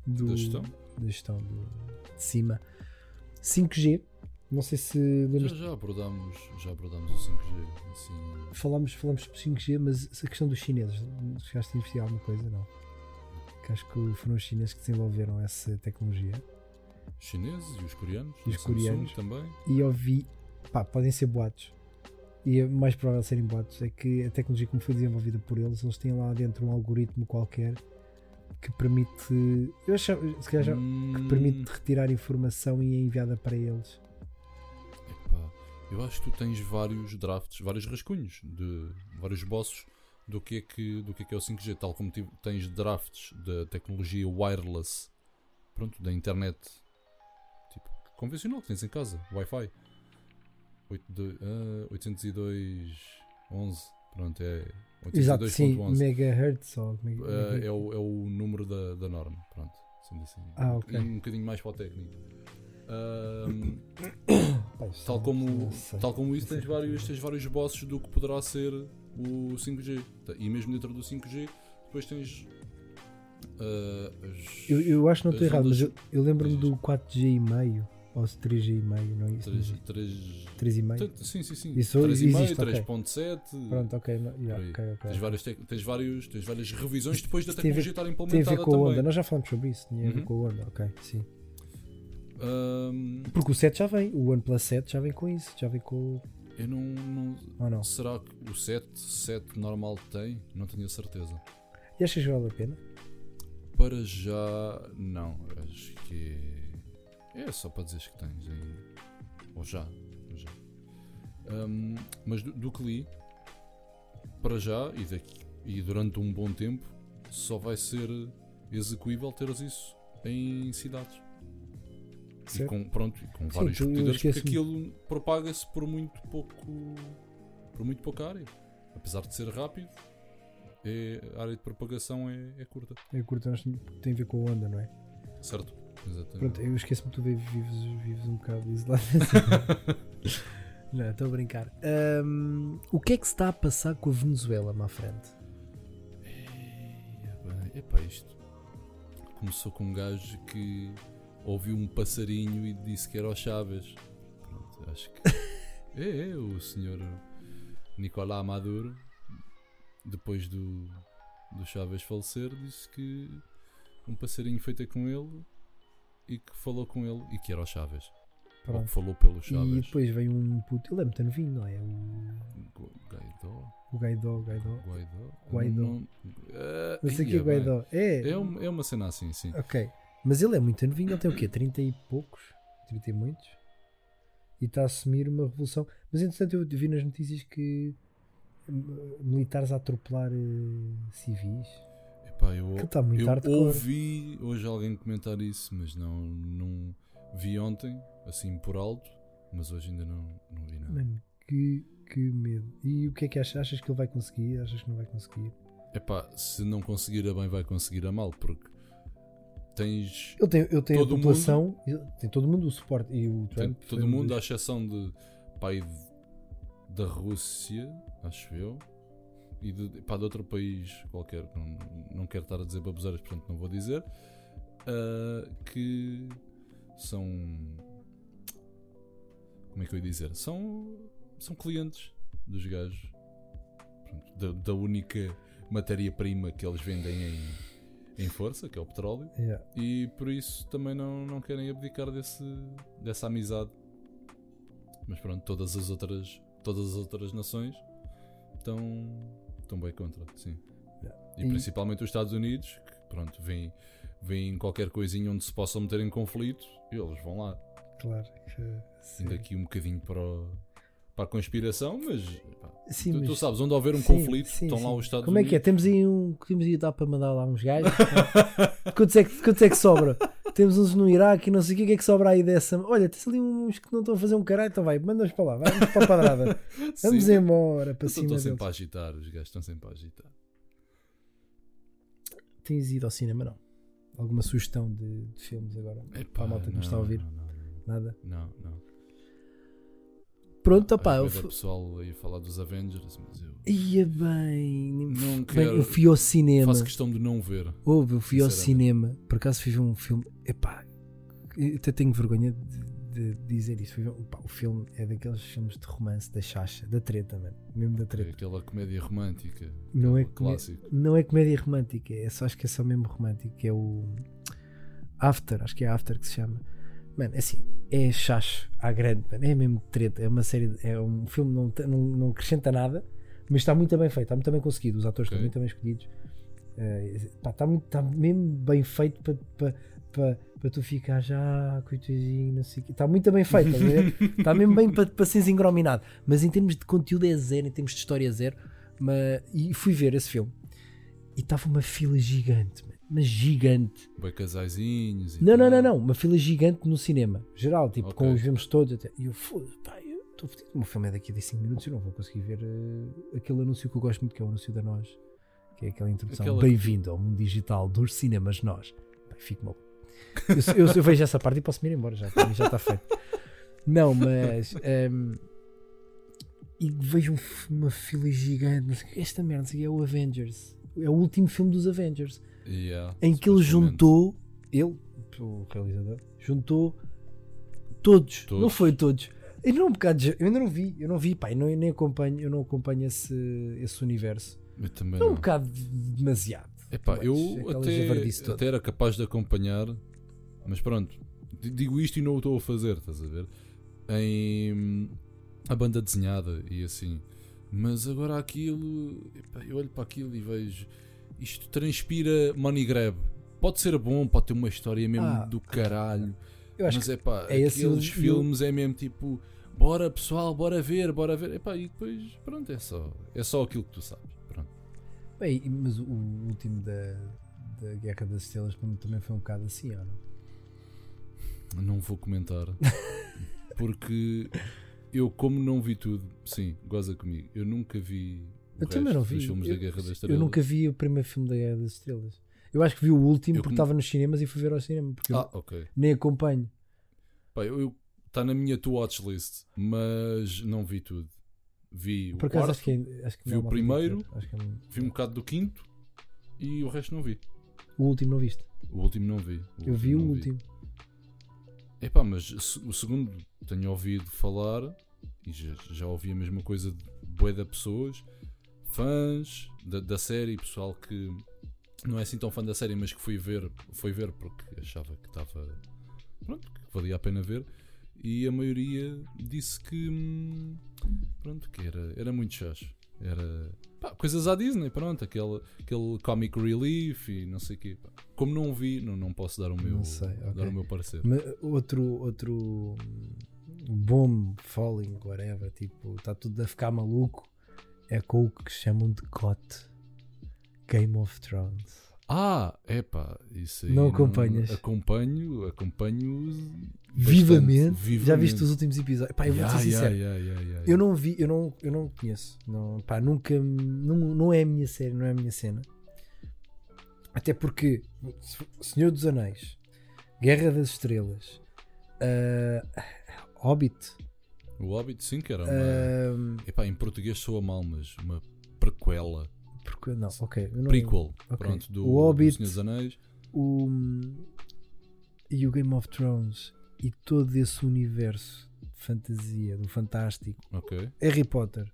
do- Da gestão? da gestão do- de cima. 5G, não sei se Já, já, abordámos, já abordámos o 5G. Assim, falámos, falámos sobre 5G, mas a questão dos chineses, chegaste a investigar alguma coisa? Não. Que acho que foram os chineses que desenvolveram essa tecnologia. os chineses e os coreanos. E os coreanos. também. e ouvi, pá, podem ser boatos. E é mais provável serem boatos é que a tecnologia como foi desenvolvida por eles, eles têm lá dentro um algoritmo qualquer que permite, eu achava, se calhar já, que Hum, permite retirar informação e é enviada para eles. epá, eu acho que tu tens vários drafts, vários rascunhos de vários bosses do que é que, do que, é, que é o 5G, tal como tens drafts da tecnologia wireless, pronto, da internet tipo, convencional que tens em casa, Wi-Fi. 82, ah, 802.11, pronto, é Exato, sim, 802.11. megahertz ou mega- mega- é, o, norma, pronto, sendo assim. Ah, Um- ok. Um, bocadinho mais para o técnico. <coughs> Isso tal, como, tal como isso, tens vários, tens vários bosses do que poderá ser o 5G. Tá, E mesmo dentro do 5G, depois tens. ah, as- Eu, eu acho que não estou errado, mas eu, eu lembro-me do 4G e meio ou 3G e meio, não é isso? três- três- 3 e meio? tanto- Sim, sim, sim. Isso 3,5, existe, ok. 3.7. Pronto, ok, yeah, por aí. ok, ok. Tens, várias tec- tens, vários, tens várias revisões depois da tecnologia estar Tem a implementada ver com a onda, nós já falamos sobre isso, tinha a ver Uhum. com a onda, ok, sim. Ahm, Porque o 7 já vem, o OnePlus 7 já vem com isso, já vem com. eu não, não, não? Será que o 7, 7 normal tem? Não tenho a certeza. E achas que vale a pena? Para já, não. Acho que é. Só para dizeres que tens aí. Ou já. ou já. Um, mas do, do que li, para já e, daqui, e durante um bom tempo, só vai ser execuível teres isso em cidades. E com, pronto, e com Sim, vários repetidores, porque aquilo propaga-se por muito pouco por muito pouca área. Apesar de ser rápido, é- a área de propagação é, é curta. É curto, nós tem a ver com a onda, não é? Certo? Exatamente. Pronto, eu esqueço-me que tu vives, vives um bocado isolado. <laughs> não, estou a brincar. Ahm, o que é que se está a passar com a Venezuela, má frente? Epá, isto começou com um gajo que ouviu um passarinho e disse que era o Chaves. Pronto, acho que <laughs> é, é o senhor Nicolás Maduro, depois do, do Chaves falecer, disse que um passarinho foi ter com ele e que falou com ele e que era o Chaves. Ou que falou pelo E Chaves. depois vem um puto, ele é muito novinho, não é? O, Guaidó? o Gaidó, Gaidó. Guaidó? Guaidó. Não, Não sei o que ia é bem. Gaidó. É, É, um- é uma cena assim, sim. ok. Mas ele é muito novinho, ele tem o quê? 30 e poucos? 30 e muitos? E está a assumir uma revolução. Mas entretanto eu vi nas notícias que hum, militares a atropelar eh, civis. Epá, eu, Que está muito eu hardcore. ouvi hoje alguém comentar isso, mas não, não vi ontem, assim por alto, mas hoje ainda não, não vi nada. Mano, que, que medo. E o que é que achas? Achas que ele vai conseguir? Achas que não vai conseguir? Epá, se não conseguir a bem, vai conseguir a mal, porque tens tem, ele tem Todo a população, ele- tem todo mundo o suporte. E o tem Trump. todo foi um mundo, à exceção de pai da Rússia, acho eu, e de, pá, de outro país qualquer, não, não quero estar a dizer baboseiras, portanto não vou dizer, ah, que são. Como é que eu ia dizer? São, são clientes dos gajos, Pronto, da, da única matéria-prima que eles vendem em, em força, que é o petróleo. Yeah. E por isso também não, não querem abdicar desse, dessa amizade. Mas pronto, todas as outras, todas as outras nações estão, estão bem contra, sim. Yeah. E, E- principalmente os Estados Unidos, que pronto, vêm, vêm qualquer coisinha onde se possam meter em conflito, e eles vão lá. Claro que sim. Indo aqui um bocadinho para, o- para a conspiração, mas pá, Sim, tu, tu mas- sabes, onde houver um sim, conflito, sim, estão lá os Estados Como é Unidos. que é? Temos aí um. Temos aí dar para mandar lá uns gajos. <laughs> quantos, é que, quantos é que sobra? <laughs> Temos uns no Iraque e não sei o que, o que é que sobra aí dessa. Olha, tens ali uns que não estão a fazer um caralho, então vai, manda-os para lá, vamos para a padrada. <laughs> Vamos Sim, embora para Estão cima estão sempre a agitar, os gajos estão sempre a agitar. Tens ido ao cinema, não? Alguma sugestão de, de filmes agora? Epá, para a malta que nos está a não, ouvir? Não, não, Nada? não. não, não. Pronto, opá, eu da fu- pessoal aí falar dos Avengers, mas eu ia bem. não Bem, quero. eu fui ao cinema. faço questão de não ver. Houve, eu fui ao cinema, por acaso fui ver um filme. Epá, eu até tenho vergonha de, de dizer isso. Fui ver- pá, o filme é daqueles filmes de romance da chacha, da treta, mano. Mesmo da É treta. aquela comédia romântica. Não é, clássico. não é comédia romântica, é só acho que é só mesmo romântico, é o After, acho que é After que se chama. Mano, é assim, é chacho à grande, mano, é mesmo treta. É uma série, de- é um filme não, não, não acrescenta nada, mas está muito bem feito, está muito bem conseguido. Os atores Ok. estão muito bem escolhidos. Pá, está, muito, está mesmo bem feito para para para para tu ficar já, coitadinho, não sei o quê. Está muito bem feito, ver? está <laughs> mesmo bem para, para seres engrominado. Mas em termos de conteúdo é zero, em termos de história é zero. Mas, e fui ver esse filme e estava uma fila gigante, mas gigante. Bem casaizinhos e Não, não, tal. não, não, uma fila gigante no cinema, geral, tipo, Ok. com os filmes todos. Até. E eu, foda pá, eu estou fodido. O meu filme é daqui a 5 minutos, eu não vou conseguir ver eh, aquele anúncio que eu gosto muito, que é o anúncio da Nós, que é aquela introdução. Aquela- Bem-vindo ao mundo digital dos cinemas Nós. Bem, fico mal. Eu, eu, eu vejo essa parte e posso me ir embora, já, já está feito. Não, mas. ehm, e vejo um uma fila gigante. Não sei, esta merda não sei é o Avengers. É o último filme dos Avengers Yeah, em que ele juntou, ele, o realizador, juntou todos, Todos. não foi todos. Eu, não, um bocado de- eu ainda não vi, eu não vi, pá, eu não, eu nem acompanho, eu não acompanho esse, esse universo. Eu também É um não. bocado demasiado. Epá, eu até, até era capaz de acompanhar, mas pronto, digo isto e não o estou a fazer, estás a ver? Em a banda desenhada e assim. Mas agora aquilo, epá, eu olho para aquilo e vejo isto transpira money grab. Pode ser bom, pode ter uma história mesmo Ah, do caralho. Eu acho mas é pá, é aqueles filmes é mesmo tipo bora pessoal, bora ver, bora ver. Epá, e depois, pronto, é só, é só aquilo que tu sabes. Bem, mas o último da, da Guerra das Estrelas para mim também foi um bocado assim, ou não? Não vou comentar. <laughs> porque eu, como não vi tudo, sim, goza comigo. Eu nunca vi. o Eu também não vi. filmes eu, da Guerra das eu Estrelas. nunca vi o primeiro filme da Guerra das Estrelas. Eu acho que vi o último Eu porque como- estava nos cinemas e fui ver ao cinema, porque eu Ah, nem acompanho. Pá, eu está na minha to watch list, mas não vi tudo. Vi o Por acaso quarto, acho que, é- acho que vi o primeiro. que é vi um bocado do quinto e o resto não vi. O último não viste? O último não vi. eu vi o último. Epá, mas o segundo tenho ouvido falar e já, já ouvi a mesma coisa de de pessoas, fãs da, da série, pessoal que não é assim tão fã da série, mas que foi ver, foi ver porque achava que estava pronto, que valia a pena ver. E a maioria disse que hum, pronto, que era, era muito chacho. Era pá, coisas à Disney, pronto, aquele, aquele comic relief e não sei o quê. pá. Como não vi, não, não posso dar o meu, sei, dar ok. o meu parecer. Mas outro, outro hum, bomb, falling, whatever, tipo, está tudo a ficar maluco. É com o que chamam de GOT. Game of Thrones. Ah, epá, isso aí. Não acompanhas? Acompanho, acompanho. Vivamente. bastante, Já viste os últimos episódios? Pá, eu vou Yeah, ser sincero. yeah, yeah. Eu não vi, eu não, eu não conheço. Não, pá, nunca. Não, não é a minha série, não é a minha cena. Até porque Senhor dos Anéis, Guerra das Estrelas, ah, Hobbit, O Hobbit, sim, que era uma. ah, Epá, em português soa mal, mas uma prequela. Porque, não, ok. não- Prequel, ok. pronto, do, O Hobbit. do Senhor dos Anéis. o, e o Game of Thrones e todo esse universo de fantasia, do fantástico, Ok, Harry Potter,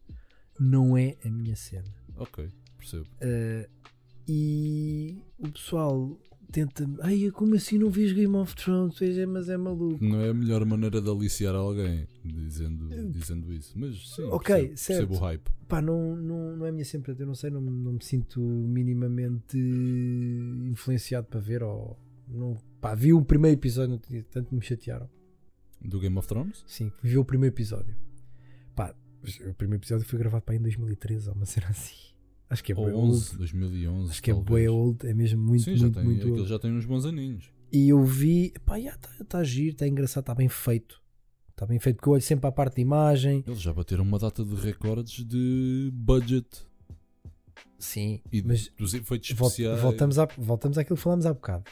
não é a minha cena. ok, percebo. Uh, e o pessoal tenta. Ai, como assim não vês Game of Thrones? Veja, mas é maluco. Não é a melhor maneira de aliciar alguém dizendo, dizendo isso, mas sim, Ok, percebo, certo. percebo o hype. Pá, não, não, não é a minha portanto, eu não sei, não, não me sinto minimamente influenciado para ver. Ou, não, pá, vi o primeiro episódio, tanto me chatearam. Do Game of Thrones? Sim, vi o primeiro episódio. Pá, o primeiro episódio foi gravado para em 2013, ou uma cena assim. Acho que é bué 11, old. 2011. Acho que é talvez. bué old, é mesmo muito, Sim, já muito, tem, muito aquilo old. já tem uns bons aninhos. E eu vi, pá, está tá giro, está engraçado, está bem feito. Está bem feito, porque eu olho sempre para a parte de imagem. Eles já bateram uma data de recordes de budget Sim, e mas dos efeitos especiais. voltamos, à, voltamos àquilo que falámos há bocado.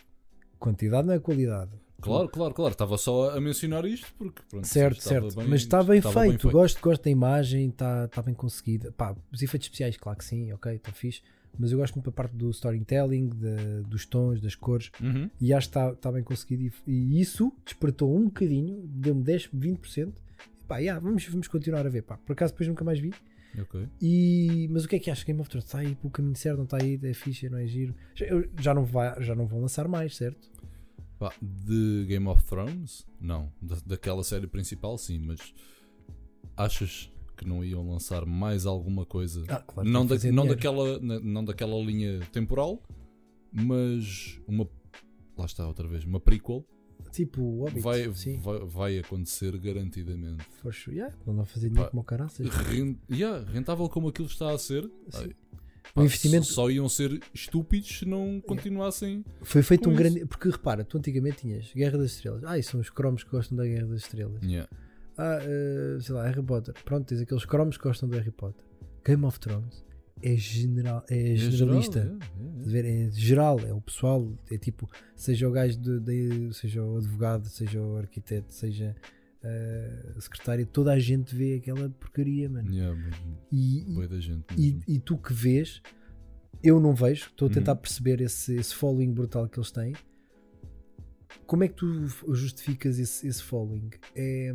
Quantidade não é qualidade. Claro, claro, claro. Estava só a mencionar isto porque pronto, Certo, certo. bem- mas está bem, estava feito. Gosto, gosto da imagem, está tá bem conseguida. Pá, os efeitos especiais, claro que sim, ok, está fixe. Mas eu gosto muito da parte do storytelling, da- dos tons, das cores. Uhum. E acho que está tá bem conseguido. E, e isso despertou um bocadinho, deu-me 10, 20%. E pá, yeah, vamos, vamos continuar a ver. Pá. Por acaso depois nunca mais vi. Ok. E, mas o que é que achas? Game of Thrones está aí pelo caminho certo, não está aí, é fixe, não é giro. Já, já, não, vai, já não vão lançar mais, certo? Pá, de Game of Thrones? Não. Da, daquela série principal, sim, mas achas que não iam lançar mais alguma coisa? Ah, claro. não, da, não, daquela, não daquela linha temporal, mas uma. Lá está outra vez, uma prequel Tipo o Hobbit. vai, vai, vai acontecer garantidamente. For sure. Yeah, não vão fazer dinheiro como o caraças. Ren- yeah, rentável como aquilo está a ser. Sim. Ai, O investimento- Só iam ser estúpidos se não continuassem. Foi feito um isso. grande. Porque repara, tu antigamente tinhas Guerra das Estrelas. Ah, e são os cromos que gostam da Guerra das Estrelas. Yeah. Ah, eh, sei lá, Harry Potter. Pronto, tens aqueles cromos que gostam do Harry Potter. Game of Thrones é, general, é É generalista. geral, yeah, yeah, Estás a ver? É geral, é o pessoal, é tipo, seja o gajo, de, de- seja o advogado, seja o arquiteto, seja eh, a secretária, toda a gente vê aquela porcaria, mano. yeah, E, e, e tu que vês, eu não vejo, estou a tentar Uhum. perceber esse, esse following brutal que eles têm. Como é que tu justificas esse, esse following? É,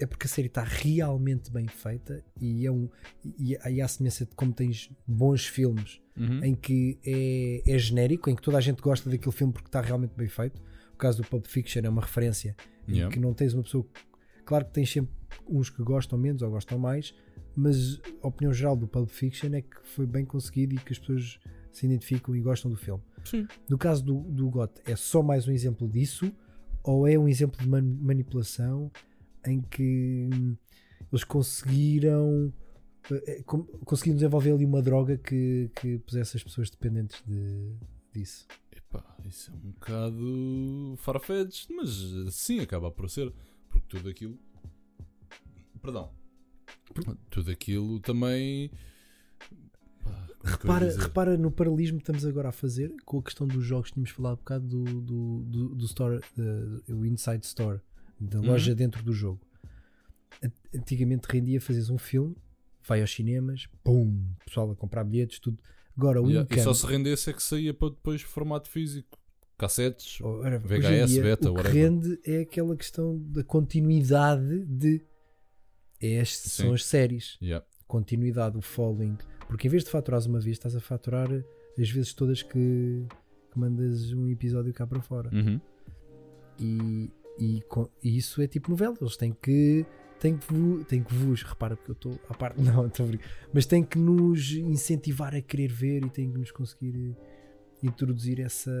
é porque a série está realmente bem feita e é um e, e há semelhança de como tens bons filmes Uhum. em que é, é genérico, em que toda a gente gosta daquele filme porque está realmente bem feito. O caso do Pulp Fiction é uma referência em Yeah. que não tens uma pessoa. Claro que tens sempre uns que gostam menos ou gostam mais, mas a opinião geral do Pulp Fiction é que foi bem conseguido e que as pessoas se identificam e gostam do filme. Sim. No caso do, do GOT, é só mais um exemplo disso ou é um exemplo de man- manipulação em que hum, eles conseguiram eh, eh, conseguiram desenvolver ali uma droga que, que pusesse as pessoas dependentes de, disso. Epá, isso é um bocado farfetched, mas sim, acaba por ser. Porque tudo aquilo. Perdão. Tudo aquilo também. Pá, é Repara, repara no paralelismo que estamos agora a fazer com a questão dos jogos que tínhamos falado há bocado do, do, do, do store, eh, o Inside Store, da Uhum. loja dentro do jogo. An- Antigamente rendia fazeres um filme, vai aos cinemas, pum, pessoal a comprar bilhetes, tudo. Agora o Yeah, e só se rendesse é que saía para depois formato físico. Cassetes. Ora, hoje em VHS, dia, beta, o que whatever. rende é aquela questão da continuidade de. É as, são as séries. Yeah. Continuidade, o following. Porque em vez de faturares uma vez, estás a faturar as vezes todas que, que mandas um episódio cá para fora. Uhum. E, e, e isso é tipo novela. Eles têm que. Têm que, têm que vos, repara, porque eu estou à parte, <laughs> não, estou a brincar. mas têm que nos incentivar a querer ver e têm que nos conseguir introduzir essa.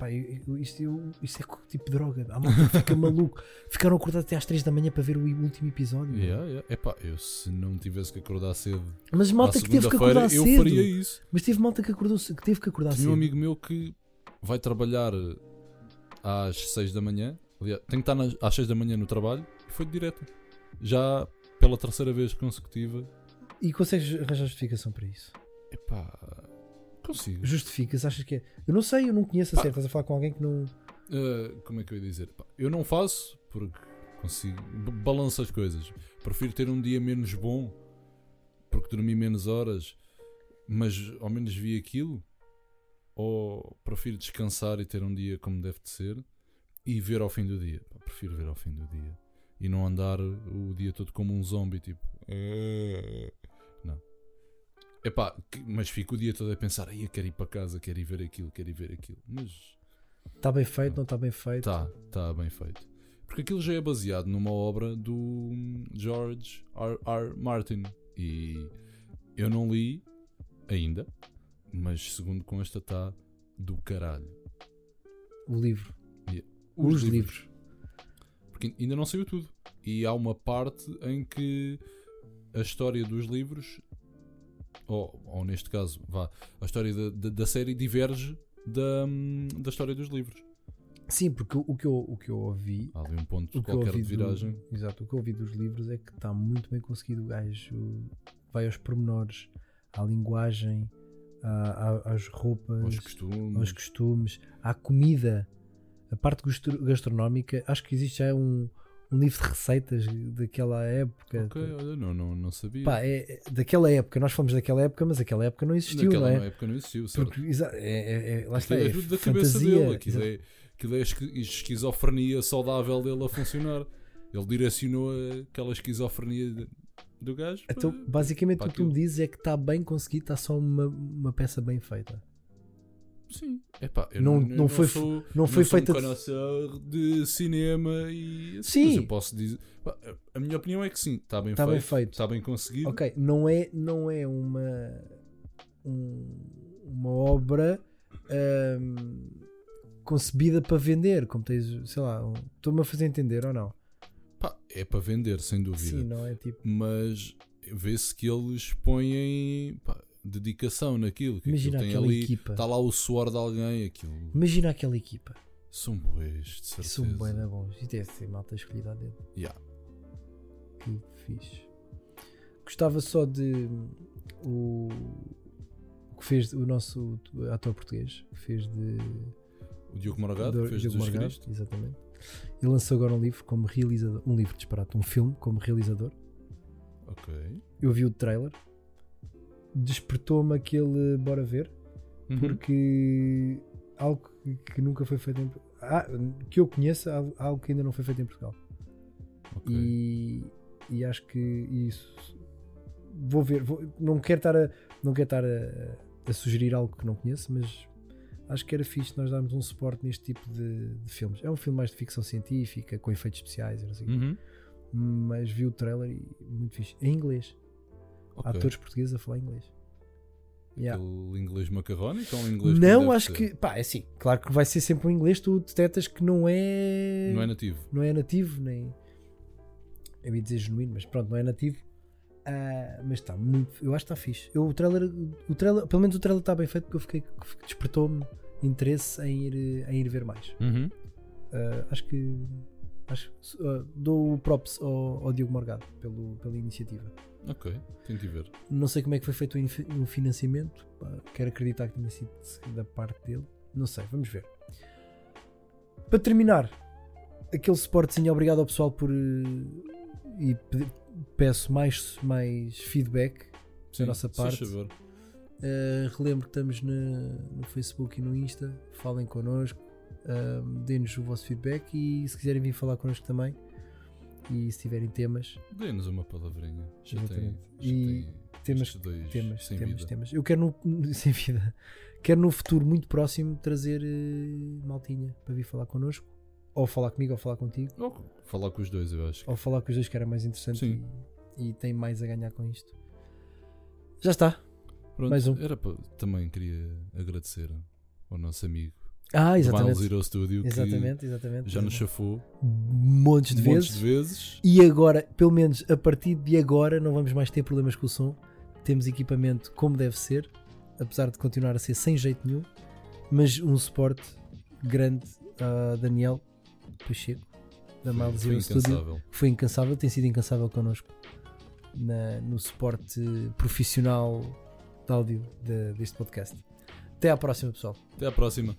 Pá, eu- eu- isto, eu- isto é co- tipo droga. Há malta que fica maluco. <laughs> Ficaram acordados até às 3 da manhã para ver o último episódio. Yeah, yeah. Epá, eu se não tivesse que acordar cedo Mas malta que teve que acordar eu cedo. faria isso. Mas teve malta que, acordou, que teve que acordar Tinha cedo. um amigo meu que vai trabalhar às 6 da manhã. Aliás, tem que estar nas- às 6 da manhã no trabalho e foi direto. Já pela terceira vez consecutiva. E consegues arranjar justificação para isso? Epá, consigo. Justificas? Achas que é? Eu não sei, eu não conheço a série. Estás a falar com alguém que não. Uh, como é que eu ia dizer? Pá, eu não faço porque consigo. Balanço as coisas. Prefiro ter um dia menos bom porque dormi menos horas, mas ao menos vi aquilo. Ou prefiro descansar e ter um dia como deve de ser e ver ao fim do dia. Pá, prefiro ver ao fim do dia e não andar o dia todo como um zombie, tipo. Epá, mas fico o dia todo a pensar, aí eu quero ir para casa, quero ir ver aquilo, quero ir ver aquilo. Mas Está bem feito, não está bem feito. Tá, tá bem feito. Porque aquilo já é baseado numa obra do George R. R. Martin. E eu não li ainda, mas segundo consta está do caralho. O livro. Os, Os livros. livros. Porque ainda não saiu tudo. E há uma parte em que a história dos livros, ou, ou neste caso, vá, a história da, da, da série diverge da, hum, da história dos livros. Sim, porque o, que eu, o que eu ouvi. Há ali um ponto O qualquer de viragem. Do, exato, o que eu ouvi dos livros é que está muito bem conseguido. O gajo vai aos pormenores, à linguagem, à- à- às roupas, Aos costumes. aos costumes, à comida, a parte gastro- gastronómica. Acho que existe já um, um livro de receitas daquela época. Ok, olha, não, não, não sabia. Pá, é, é daquela época, nós falamos daquela época, mas aquela época não existiu, Naquela não é? época não existiu, certo? Porque, é, é- é- lá está, é é tudo da cabeça fantasia. dele. Aquilo é, aquilo é esquizofrenia saudável dele a funcionar. Ele direcionou aquela esquizofrenia do gajo. Então, basicamente, para o que tu me dizes é que está bem conseguido, está só uma, uma peça bem feita. Sim. Epá, eu Não- não, eu não foi- sou, não foi sou feita um de- cinema e assim, Sim. mas eu posso dizer. A minha opinião é que sim, está bem, Está feito, bem feito. está bem conseguido. Ok, não é, não é uma, um- uma obra ahm, concebida para vender, como tens, sei lá, um- estou-me a fazer entender ou não? Pá, é para vender, sem dúvida. Sim, não é tipo. mas vê-se que eles põem pá, dedicação naquilo. Que Imagina aquilo tem aquela ali, equipa. Está lá o suor de alguém, aquilo. Imagina aquela equipa. São boés, de certeza. São bem da bons. E deve ser malta escolhida a dedo. Yeah. Que fixe. Gostava só de o, o que fez o nosso ator português, que fez de O Diogo Morgado do- fez Diogo Jesus Morgado, Cristo. exatamente. Ele lançou agora um livro como realizador, um livro disparate, um filme como realizador. Ok. Eu vi o trailer, despertou-me aquele bora ver, Uhum. porque algo que, nunca foi feito em ah, que eu conheça, algo- que ainda não foi feito em Portugal. Ok. E, e acho que isso vou ver, vou- não quero estar a não quero estar a, a sugerir algo que não conheço, mas acho que era fixe nós darmos um suporte neste tipo de, de filmes. É um filme mais de ficção científica, com efeitos especiais, não sei. Uhum. mas vi o trailer e muito fixe. Em inglês. Ok. Atores portugueses a falar inglês. Yeah. Aquele inglês macarrónico ou um inglês Não, acho ser? que, pá, é assim, claro que vai ser sempre um inglês, tu detectas que não é Não é nativo. não é nativo, nem Eu ia dizer genuíno, mas pronto, não é nativo. Ah, mas está muito. Eu acho que está fixe. Eu, o, trailer, o trailer, pelo menos o trailer está bem feito porque eu fiquei. despertou-me interesse em ir, em ir ver mais. Uhum. Ah, acho que. Acho, que, ah, dou props ao, ao Diogo Morgado pelo, pela iniciativa. Ok, tenho que ir ver. Não sei como é que foi feito o o financiamento. quero acreditar que tenha sido da parte dele. Não sei, vamos ver. Para terminar, aquele suportezinho, obrigado ao pessoal por. eh, E pe- peço mais, mais feedback da nossa parte. Uh, relembro que estamos na- no Facebook e no Insta. Falem connosco, um, deem-nos o vosso feedback e se quiserem vir falar connosco também. E se tiverem temas, Dê-nos uma palavrinha. Já tem, já E tem temas, dois temas, sem temas, vida. temas. Eu quero no, <laughs> sem vida, quero no futuro muito próximo trazer eh, maltinha para vir falar connosco, ou falar comigo, ou falar contigo, Ou falar com os dois, eu acho. ou falar com os dois que era mais interessante Sim. e, e tem mais a ganhar com isto. Já está. Pronto, mais um. Era para, também queria agradecer ao nosso amigo Ah, do Miles exatamente. Zero Studio Exatamente, exatamente. já nos exatamente. chafou montes de montes vezes. de vezes. E agora, pelo menos a partir de agora, não vamos mais ter problemas com o som. Temos equipamento como deve ser, apesar de continuar a ser sem jeito nenhum, mas um suporte grande a Daniel Pacheco, da Miles Zero Studio. Foi incansável, tem sido incansável connosco na- no suporte profissional de áudio de- deste podcast. Até a próxima, pessoal. Até a próxima.